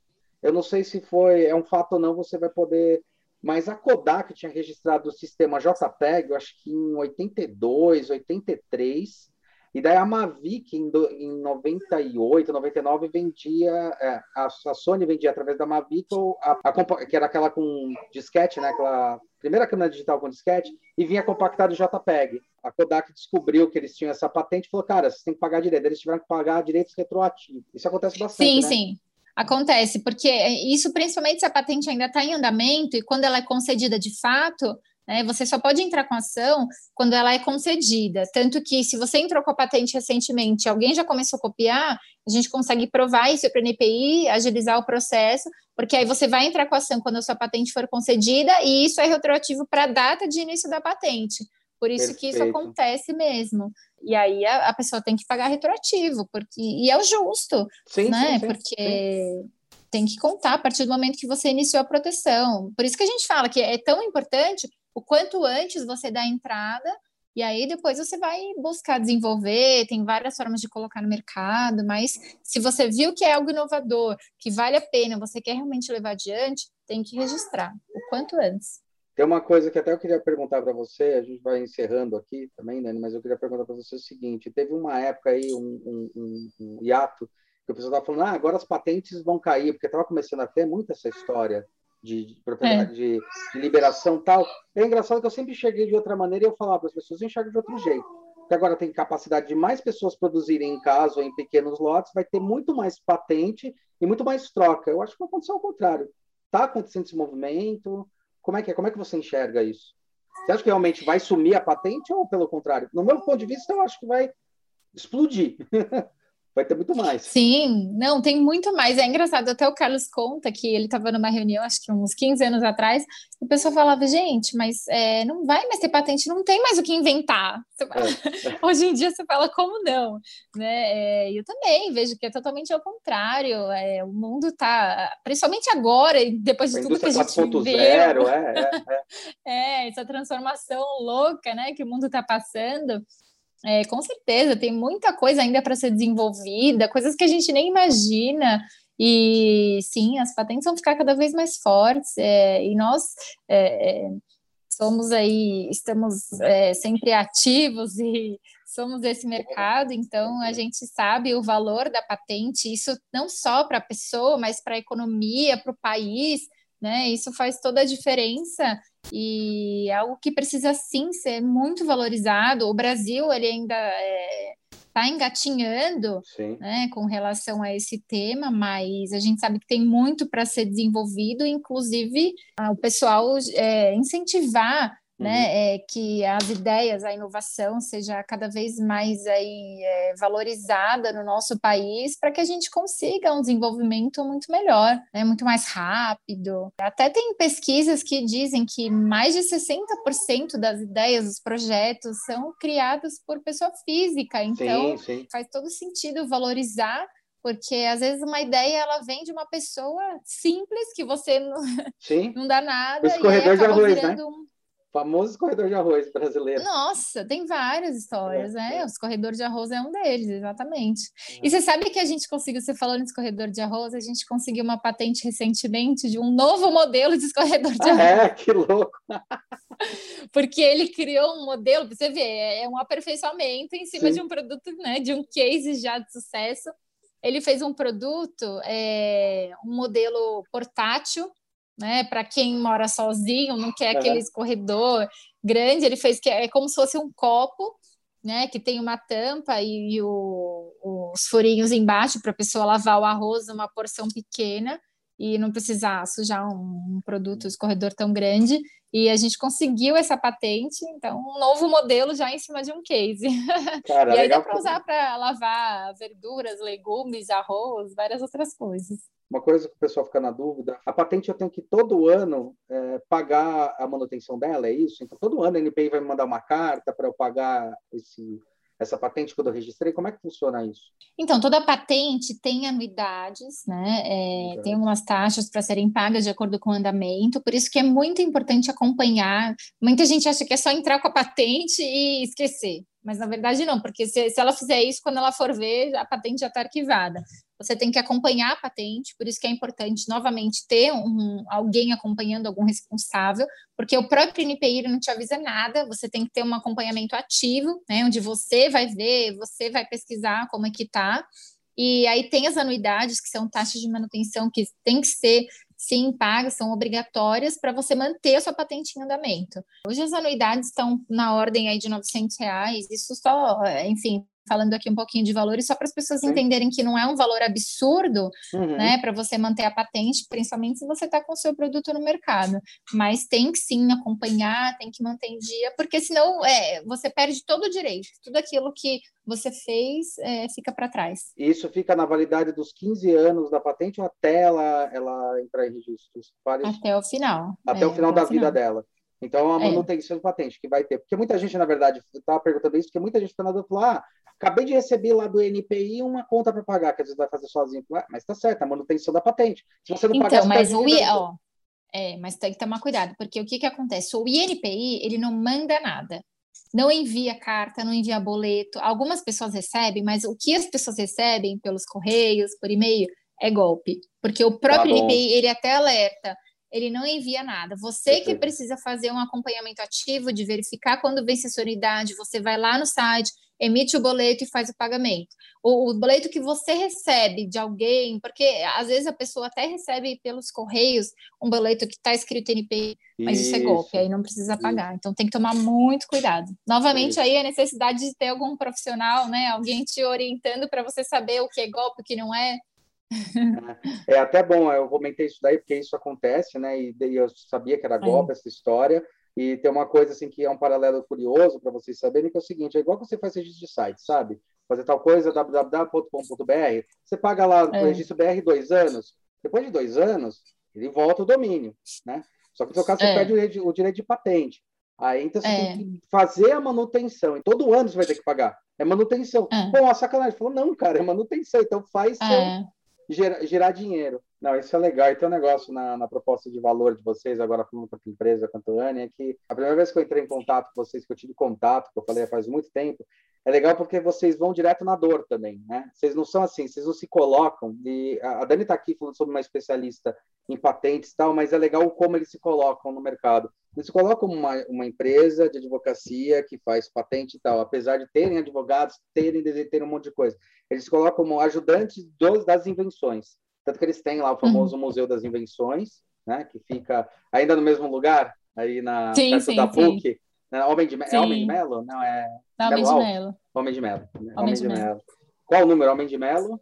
eu não sei se foi é um fato ou não, você vai poder. Mas a Kodak tinha registrado o sistema JPEG, eu acho que em 82, 83, e daí a Mavic, em, do, em 98, 99, vendia, é, a, a, Sony vendia através da Mavic, a, a, que era aquela com disquete, né? aquela primeira câmera digital com disquete, e vinha compactado JPEG. A Kodak descobriu que eles tinham essa patente e falou, cara, vocês têm que pagar direito. Eles tiveram que pagar direitos retroativos. Isso acontece bastante, Sim, né? sim. Acontece, porque isso principalmente se a patente ainda está em andamento e quando ela é concedida de fato, né? Você só pode entrar com ação quando ela é concedida. Tanto que, se você entrou com a patente recentemente, alguém já começou a copiar, a gente consegue provar isso para o NPI, agilizar o processo, porque aí você vai entrar com a ação quando a sua patente for concedida, e isso é retroativo para a data de início da patente. Por isso Perfeito. que isso acontece mesmo. E aí a, a, pessoa tem que pagar retroativo, porque e é o justo, sim, né? Sim, sim, porque tem que contar a partir do momento que você iniciou a proteção. Por isso que a gente fala que é tão importante o quanto antes você dá a entrada, e aí depois você vai buscar desenvolver, tem várias formas de colocar no mercado, mas se você viu que é algo inovador, que vale a pena, você quer realmente levar adiante, tem que registrar o quanto antes. Tem uma coisa que até eu queria perguntar para você, a gente vai encerrando aqui também, Dani, mas eu queria perguntar para você o seguinte: teve uma época aí, um, um, um, hiato, que o pessoal estava falando, ah, agora as patentes vão cair, porque estava começando a ter muito essa história de, de propriedade, é. de, de, liberação tal. É engraçado que eu sempre enxerguei de outra maneira e eu falava para as pessoas, eu enxergo de outro jeito. Porque agora tem capacidade de mais pessoas produzirem em casa ou em pequenos lotes, vai ter muito mais patente e muito mais troca. Eu acho que vai acontecer ao contrário. Está acontecendo esse movimento? Como é que é? Como é que você enxerga isso? Você acha que realmente vai sumir a patente ou pelo contrário? No meu ponto de vista, eu acho que vai explodir. vai ter muito mais. Sim, não, tem muito mais. É engraçado, até o Carlos conta que ele estava numa reunião, acho que uns 15 anos atrás, e o pessoal falava, gente, mas é, não vai mais ter patente, não tem mais o que inventar. É. Hoje em dia você fala, como não? Né? É, eu também vejo que é totalmente ao contrário. É, o mundo está, principalmente agora, depois de a tudo que a gente vê. É, é, é. essa transformação louca né, que o mundo está passando. É, com certeza, tem muita coisa ainda para ser desenvolvida, coisas que a gente nem imagina. E sim, as patentes vão ficar cada vez mais fortes, é, e nós é, é somos aí, estamos é, sempre ativos e somos desse mercado, então a gente sabe o valor da patente, isso não só para a pessoa, mas para a economia, para o país, né? Isso faz toda a diferença e é algo que precisa sim ser muito valorizado. O Brasil ele ainda está é, engatinhando né, com relação a esse tema, mas a gente sabe que tem muito para ser desenvolvido, inclusive o pessoal é, incentivar né, uhum. é, que as ideias, a inovação seja cada vez mais aí, é, valorizada no nosso país para que a gente consiga um desenvolvimento muito melhor, né, muito mais rápido. Até tem pesquisas que dizem que mais de 60% das ideias, dos projetos, são criados por pessoa física, então sim, sim. faz todo sentido valorizar porque às vezes uma ideia ela vem de uma pessoa simples que você não, não dá nada Esse corredor de arroz, né? Um famoso corredor de arroz brasileiro. Nossa, tem várias histórias, é, né? É. Os corredores de arroz é um deles, exatamente. É. E você sabe que a gente conseguiu, você falando de corredor de arroz, a gente conseguiu uma patente recentemente de um novo modelo de escorredor de arroz. É, que louco! Porque ele criou um modelo, você vê, é um aperfeiçoamento em cima Sim. de um produto, né? De um case já de sucesso. Ele fez um produto, é, um modelo portátil, né? Para quem mora sozinho, não quer aquele escorredor grande, ele fez que é como se fosse um copo, né? Que tem uma tampa e, e o, os furinhos embaixo para a pessoa lavar o arroz uma porção pequena e não precisar sujar um, um produto escorredor tão grande. E a gente conseguiu essa patente, então um novo modelo já em cima de um case. Cara, e aí dá para usar para lavar verduras, legumes, arroz, várias outras coisas. Uma coisa que o pessoal fica na dúvida, a patente eu tenho que todo ano é, pagar a manutenção dela, é isso? Então todo ano a NPI vai me mandar uma carta para eu pagar esse essa patente quando eu registrei? Como é que funciona isso? Então, toda patente tem anuidades, né? É, tem algumas taxas para serem pagas de acordo com o andamento, por isso que é muito importante acompanhar. Muita gente acha que é só entrar com a patente e esquecer, mas na verdade não, porque se, se ela fizer isso, quando ela for ver, a patente já está arquivada. Você tem que acompanhar a patente, por isso que é importante, novamente, ter um, alguém acompanhando, algum responsável, porque o próprio NPI não te avisa nada, você tem que ter um acompanhamento ativo, né, onde você vai ver, você vai pesquisar como é que está, e aí tem as anuidades, que são taxas de manutenção que tem que ser sim pagas, são obrigatórias para você manter a sua patente em andamento. Hoje as anuidades estão na ordem aí de 900 reais, isso só, enfim, falando aqui um pouquinho de valores, só para as pessoas Sim. entenderem que não é um valor absurdo, uhum. né, para você manter a patente, principalmente se você está com o seu produto no mercado. Mas tem que sim acompanhar, tem que manter em dia, porque senão é, você perde todo o direito, tudo aquilo que você fez é, fica para trás. Isso fica na validade dos 15 anos da patente ou até ela, ela entrar em registros? Até o final. Até é, o final até da o vida final. dela. Então, a é. manutenção é. patente que vai ter. Porque muita gente, na verdade, estava perguntando isso, porque muita gente está na dúvida falou, ah, acabei de receber lá do NPI uma conta para pagar, que às vezes vai fazer sozinho. Ah, mas tá certo, a manutenção da patente. Se você não então, pagar, mas o I, é, mas tem que tomar cuidado, porque o que que acontece? O INPI, ele não manda nada. Não envia carta, não envia boleto. Algumas pessoas recebem, mas o que as pessoas recebem pelos correios, por e-mail, é golpe. Porque o próprio tá INPI, ele até alerta ele não envia nada. Você que precisa fazer um acompanhamento ativo de verificar quando vence a sua unidade, você vai lá no site, emite o boleto e faz o pagamento. O, o boleto que você recebe de alguém, porque às vezes a pessoa até recebe pelos correios um boleto que está escrito NPI, mas isso. isso. é golpe, aí não precisa pagar. Então tem que tomar muito cuidado. Novamente isso. aí a necessidade de ter algum profissional, né, alguém te orientando para você saber o que é golpe, o que não é. É, é até bom, eu comentei isso daí porque isso acontece, né? E, e eu sabia que era golpe é. essa história. E tem uma coisa assim que é um paralelo curioso para vocês saberem, que é o seguinte: é igual que você faz registro de site, sabe? Fazer tal coisa, www.com.br, você paga lá o é. registro BR dois anos, depois de dois anos, ele volta o domínio, né? Só que no seu caso, você é. perde o direito de patente. Aí então você é. tem que fazer a manutenção. E todo ano você vai ter que pagar. É manutenção. É. Bom, a sacanagem. Falou, não, cara, é manutenção. Então faz é. seu, gerar, gerar dinheiro. Não, isso é legal. E tem um negócio na, na proposta de valor de vocês, agora falando a empresa quanto Anne, é que a primeira vez que eu entrei em contato com vocês, que eu tive contato, que eu falei faz muito tempo, é legal porque vocês vão direto na dor também, né? Vocês não são assim, vocês não se colocam. E a Dani está aqui falando sobre uma especialista em patentes e tal, mas é legal como eles se colocam no mercado. Eles se colocam uma, uma empresa de advocacia que faz patente e tal, apesar de terem advogados, terem, terem um monte de coisa. Eles se colocam como ajudantes dos, das invenções. Tanto que eles têm lá o famoso uhum. Museu das Invenções, né? Que fica ainda no mesmo lugar, aí na sim, perto sim, da PUC. Né? Homem de, é Homem de Melo? Não, é... Homem de Melo. Homem de Melo. Homem, Homem de, de Melo. Qual o número? Homem de Melo?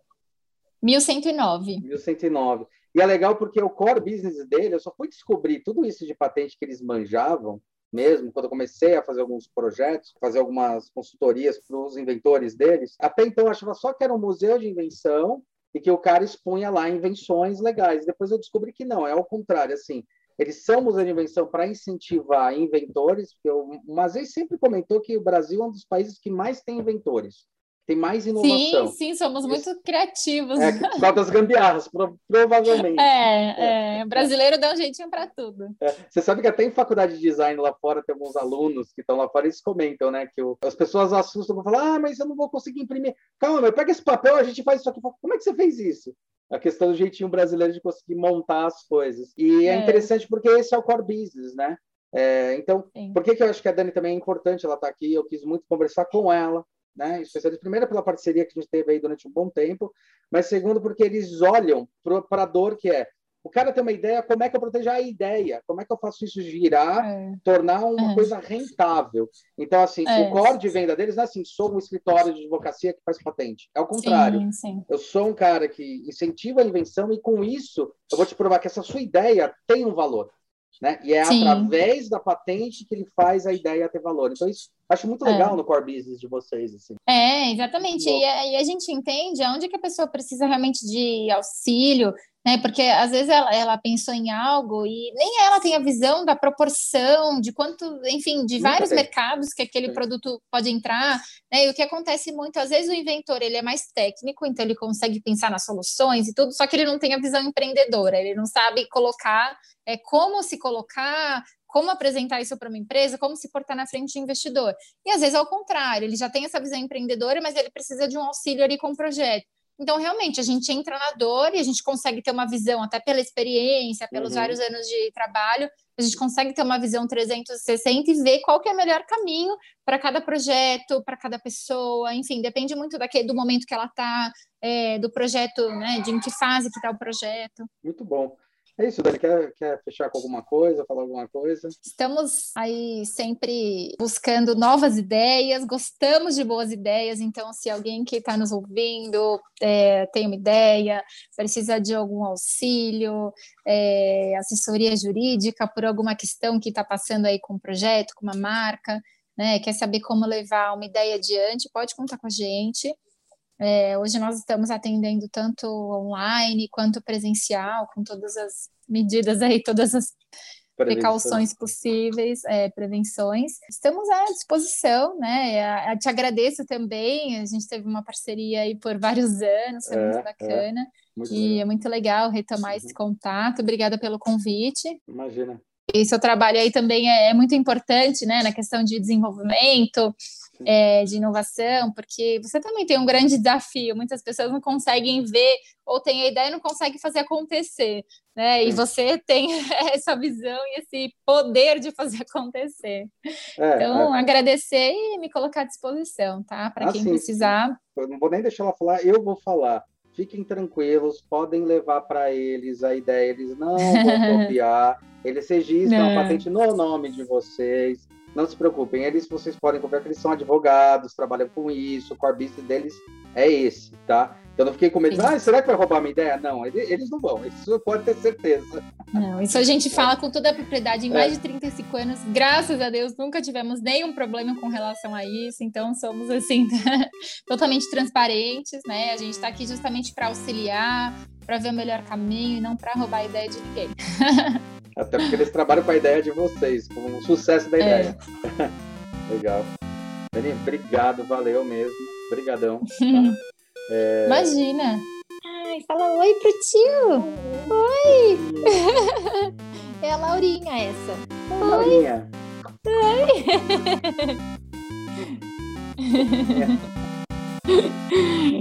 1109. 1109. E é legal porque o core business dele, eu só fui descobrir tudo isso de patente que eles manjavam mesmo, quando eu comecei a fazer alguns projetos, fazer algumas consultorias para os inventores deles. Até então eu achava só que era um museu de invenção e que o cara expunha lá invenções legais. Depois eu descobri que não, é ao contrário, assim, eles são museu de invenção para incentivar inventores, porque o Mazei sempre comentou que o Brasil é um dos países que mais tem inventores tem mais inovação. Sim, sim, somos muito criativos. É, só das gambiarras, provavelmente. É, é, brasileiro dá um jeitinho para tudo. É, você sabe que até em faculdade de design lá fora tem alguns alunos que estão lá fora e eles comentam, né, que o, as pessoas assustam vão falar, ah, mas eu não vou conseguir imprimir. Calma, meu, pega esse papel, a gente faz isso aqui. Como é que você fez isso? A questão do jeitinho brasileiro de conseguir montar as coisas. E é, é interessante porque esse é o core business, né? É, então, Sim. por que, que eu acho que a Dani também é importante ela estar tá aqui? Eu quis muito conversar com ela, né? Especialista, primeiro, pela parceria que a gente teve aí durante um bom tempo, mas segundo, porque eles olham para a dor que é. O cara tem uma ideia, como é que eu protejo a ideia? Como é que eu faço isso girar, é. tornar uma é. coisa rentável? Então, assim, é. o core de venda deles não é assim, sou um escritório de advocacia que faz patente. É o contrário. Sim, sim. Eu sou um cara que incentiva a invenção e, com isso, eu vou te provar que essa sua ideia tem um valor. Né? E é Sim. através da patente que ele faz a ideia ter valor. Então, isso Acho muito legal é. no core business de vocês, assim. É, exatamente. E a, e a, gente entende aonde que a pessoa precisa realmente de auxílio, né? Porque às vezes ela, ela pensou em algo e nem ela tem a visão da proporção, de quanto, enfim, de vários mercados que aquele produto pode entrar, né? E o que acontece muito, às vezes o inventor ele é mais técnico, então ele consegue pensar nas soluções e tudo, só que ele não tem a visão empreendedora, ele não sabe colocar é, como se colocar, como apresentar isso para uma empresa, como se portar na frente de investidor. E às vezes ao contrário, ele já tem essa visão empreendedora, mas ele precisa de um auxílio ali com o projeto. Então, realmente, a gente entra na dor e a gente consegue ter uma visão, até pela experiência, pelos uhum. vários anos de trabalho, a gente consegue ter uma visão 360 e ver qual que é o melhor caminho para cada projeto, para cada pessoa, enfim, depende muito daquele, do momento que ela está, é, do projeto, né, de em que fase que está o projeto. Muito bom. É isso, Dani. Quer, quer fechar com alguma coisa, falar alguma coisa? Estamos aí sempre buscando novas ideias, gostamos de boas ideias, então, se alguém que está nos ouvindo é, tem uma ideia, precisa de algum auxílio, é, assessoria jurídica por alguma questão que está passando aí com um projeto, com uma marca, né, quer saber como levar uma ideia adiante, pode contar com a gente. É, hoje nós estamos atendendo tanto online quanto presencial, com todas as medidas aí, todas as precauções possíveis, é, prevenções. Estamos à disposição, né? Eu te agradeço também. A gente teve uma parceria aí por vários anos, foi é, muito é. bacana. É, muito e legal. é muito legal retomar uhum. esse contato. Obrigada pelo convite. Imagina. E seu trabalho aí também é, é muito importante, né, na questão de desenvolvimento, é, de inovação, porque você também tem um grande desafio. Muitas pessoas não conseguem ver ou têm a ideia e não conseguem fazer acontecer, né? E você tem essa visão e esse poder de fazer acontecer. É, então, é. agradecer e me colocar à disposição, tá? Para quem precisar. Eu não vou nem deixar ela falar, eu vou falar. Fiquem tranquilos, podem levar para eles a ideia, eles não vão copiar, eles registram a patente no nome de vocês não se preocupem, eles vocês podem que eles são advogados, trabalham com isso, o core business deles é esse, tá? Então eu não fiquei com medo, ah, será que vai roubar minha ideia? Não, eles não vão, isso pode ter certeza. Não, isso a gente fala com toda a propriedade em mais é. de 35 anos, graças a Deus nunca tivemos nenhum problema com relação a isso, então somos assim, totalmente transparentes, né? A gente está aqui justamente para auxiliar, para ver o melhor caminho e não para roubar a ideia de ninguém. Até porque eles trabalham com a ideia de vocês, com o sucesso da é. ideia. É. Legal. Dani, obrigado, valeu mesmo. Obrigadão. Tá? É... Imagina. Ai, fala oi pro tio. Oi. é a Laurinha essa. Oi. Laurinha. Oi.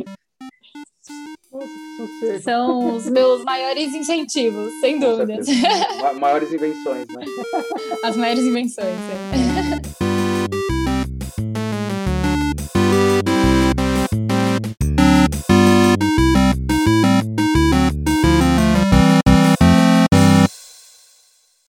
É. São os meus maiores incentivos, sem dúvida. maiores invenções, né? As maiores invenções, é.